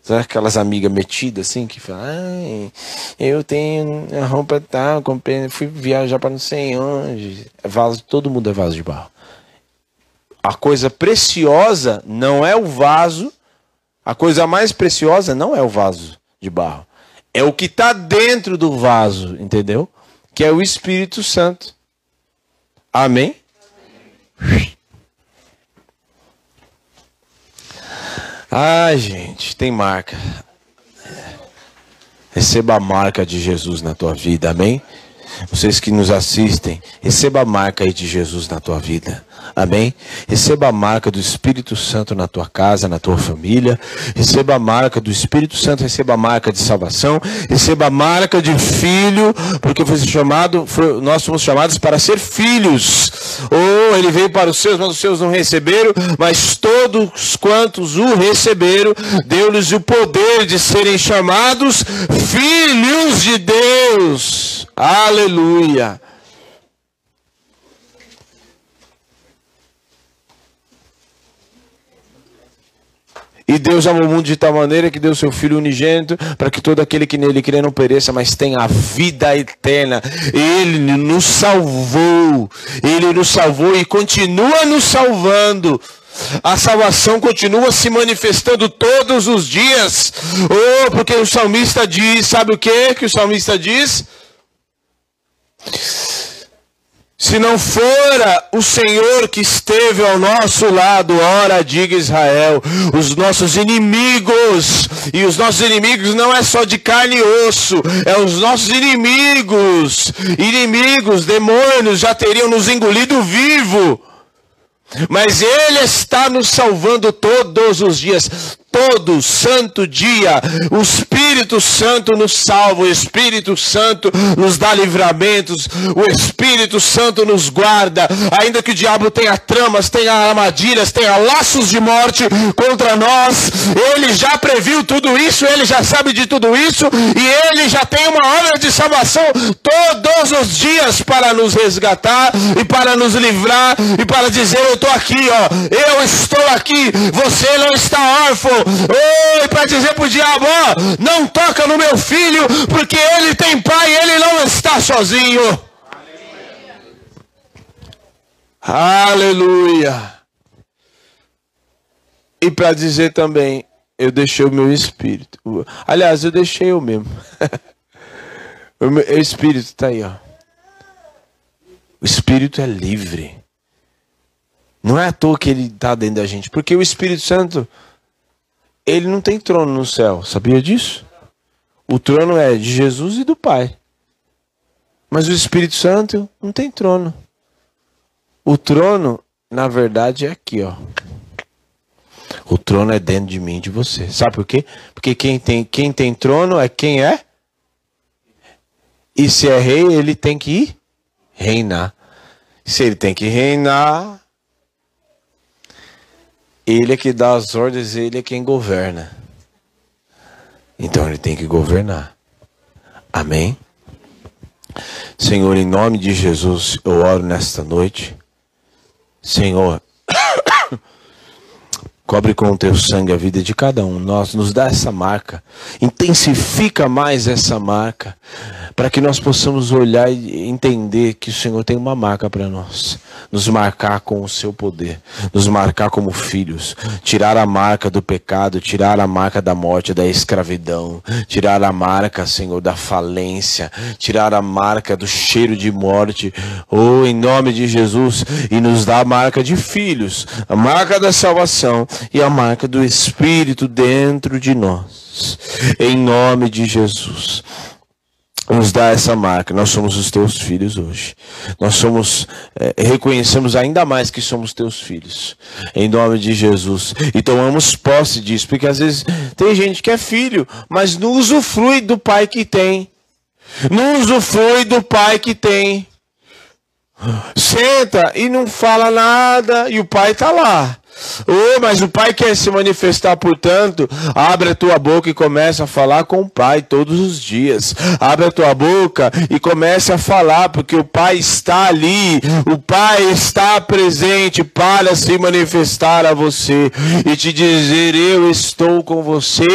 Sabe aquelas amigas metidas assim que falam, eu tenho a roupa tal, comprei, fui viajar para não sei onde. É vaso, todo mundo é vaso de barro a coisa preciosa não é o vaso, a coisa mais preciosa não é o vaso de barro. É o que está dentro do vaso, entendeu? Que é o Espírito Santo. Amém? Amém. Ai, gente, tem marca. Receba a marca de Jesus na tua vida, amém? Vocês que nos assistem, receba a marca aí de Jesus na tua vida. Amém? Receba a marca do Espírito Santo na tua casa, na tua família. Receba a marca do Espírito Santo, receba a marca de salvação, receba a marca de filho, porque foi chamado, foi, nós fomos chamados para ser filhos. Oh, ele veio para os seus, mas os seus não receberam, mas todos quantos o receberam, deu-lhes o poder de serem chamados filhos de Deus. Aleluia. E Deus amou o mundo de tal maneira que deu seu Filho unigênito para que todo aquele que nele crê não pereça, mas tenha a vida eterna. Ele nos salvou. Ele nos salvou e continua nos salvando. A salvação continua se manifestando todos os dias. Oh, porque o salmista diz, sabe o que que o salmista diz? Se não fora o Senhor que esteve ao nosso lado, ora diga Israel, os nossos inimigos, e os nossos inimigos não é só de carne e osso, é os nossos inimigos, inimigos, demônios já teriam nos engolido vivo. Mas Ele está nos salvando todos os dias todo santo dia. O Espírito Santo nos salva, o Espírito Santo nos dá livramentos, o Espírito Santo nos guarda. Ainda que o diabo tenha tramas, tenha armadilhas, tenha laços de morte contra nós, ele já previu tudo isso, ele já sabe de tudo isso e ele já tem uma obra de salvação todos os dias para nos resgatar e para nos livrar e para dizer: Eu estou aqui, ó, eu estou aqui, você não está órfão, Oi, para dizer para o diabo: ó, não toca no meu filho, porque ele tem pai ele não está sozinho. Aleluia. Aleluia. E para dizer também, eu deixei o meu espírito. Aliás, eu deixei eu mesmo. <laughs> o meu espírito está aí, ó. O espírito é livre. Não é à toa que ele está dentro da gente, porque o Espírito Santo ele não tem trono no céu, sabia disso? O trono é de Jesus e do Pai. Mas o Espírito Santo não tem trono. O trono, na verdade, é aqui, ó. O trono é dentro de mim e de você. Sabe por quê? Porque quem tem, quem tem trono é quem é. E se é rei, ele tem que reinar. Se ele tem que reinar, ele é que dá as ordens, ele é quem governa. Então ele tem que governar. Amém? Senhor, em nome de Jesus, eu oro nesta noite. Senhor, cobre com o teu sangue a vida de cada um. Nós nos dá essa marca. Intensifica mais essa marca para que nós possamos olhar e entender que o Senhor tem uma marca para nós, nos marcar com o seu poder, nos marcar como filhos, tirar a marca do pecado, tirar a marca da morte, da escravidão, tirar a marca, Senhor, da falência, tirar a marca do cheiro de morte, oh, em nome de Jesus, e nos dar a marca de filhos, a marca da salvação e a marca do Espírito dentro de nós, em nome de Jesus nos dá essa marca. Nós somos os teus filhos hoje. Nós somos, é, reconhecemos ainda mais que somos teus filhos. Em nome de Jesus. E tomamos posse disso. Porque às vezes tem gente que é filho, mas não usufrui do pai que tem. Não usufrui do pai que tem. Senta e não fala nada e o pai tá lá. Oh, mas o pai quer se manifestar, portanto, abre a tua boca e começa a falar com o pai todos os dias. Abre a tua boca e comece a falar, porque o pai está ali, o pai está presente para se manifestar a você e te dizer: Eu estou com você,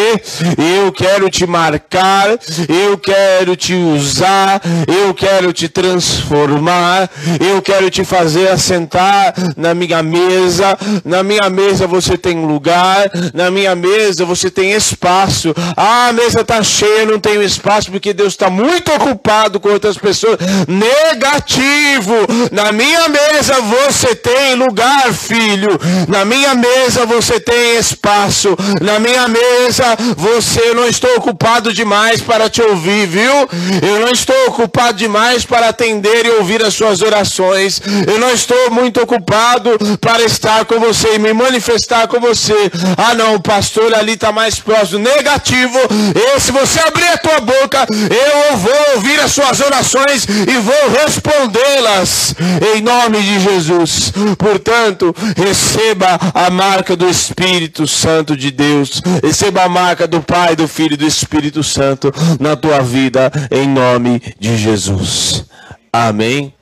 eu quero te marcar, eu quero te usar, eu quero te transformar, eu quero te fazer assentar na minha mesa, na minha minha mesa você tem lugar, na minha mesa você tem espaço. Ah, a mesa está cheia, não tenho espaço porque Deus está muito ocupado com outras pessoas. Negativo. Na minha mesa você tem lugar, filho. Na minha mesa você tem espaço. Na minha mesa você não estou ocupado demais para te ouvir, viu? Eu não estou ocupado demais para atender e ouvir as suas orações. Eu não estou muito ocupado para estar com você me manifestar com você. Ah, não, o pastor ali está mais próximo. Negativo. E se você abrir a tua boca, eu vou ouvir as suas orações e vou respondê-las em nome de Jesus. Portanto, receba a marca do Espírito Santo de Deus. Receba a marca do Pai, do Filho e do Espírito Santo na tua vida em nome de Jesus. Amém.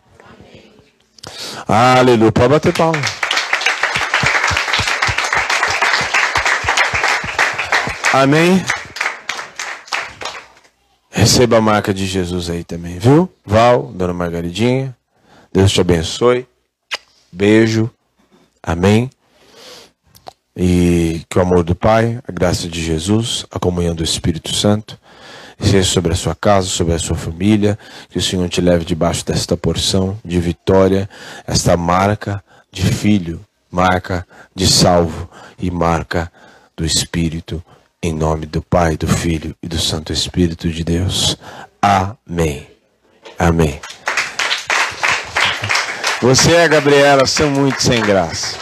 Aleluia. Pode bater palma. Amém? Receba a marca de Jesus aí também, viu? Val, Dona Margaridinha, Deus te abençoe. Beijo. Amém. E que o amor do Pai, a graça de Jesus, a comunhão do Espírito Santo, seja sobre a sua casa, sobre a sua família, que o Senhor te leve debaixo desta porção de vitória, esta marca de filho, marca de salvo e marca do Espírito em nome do Pai, do Filho e do Santo Espírito de Deus. Amém. Amém. Você e a Gabriela são muito sem graça.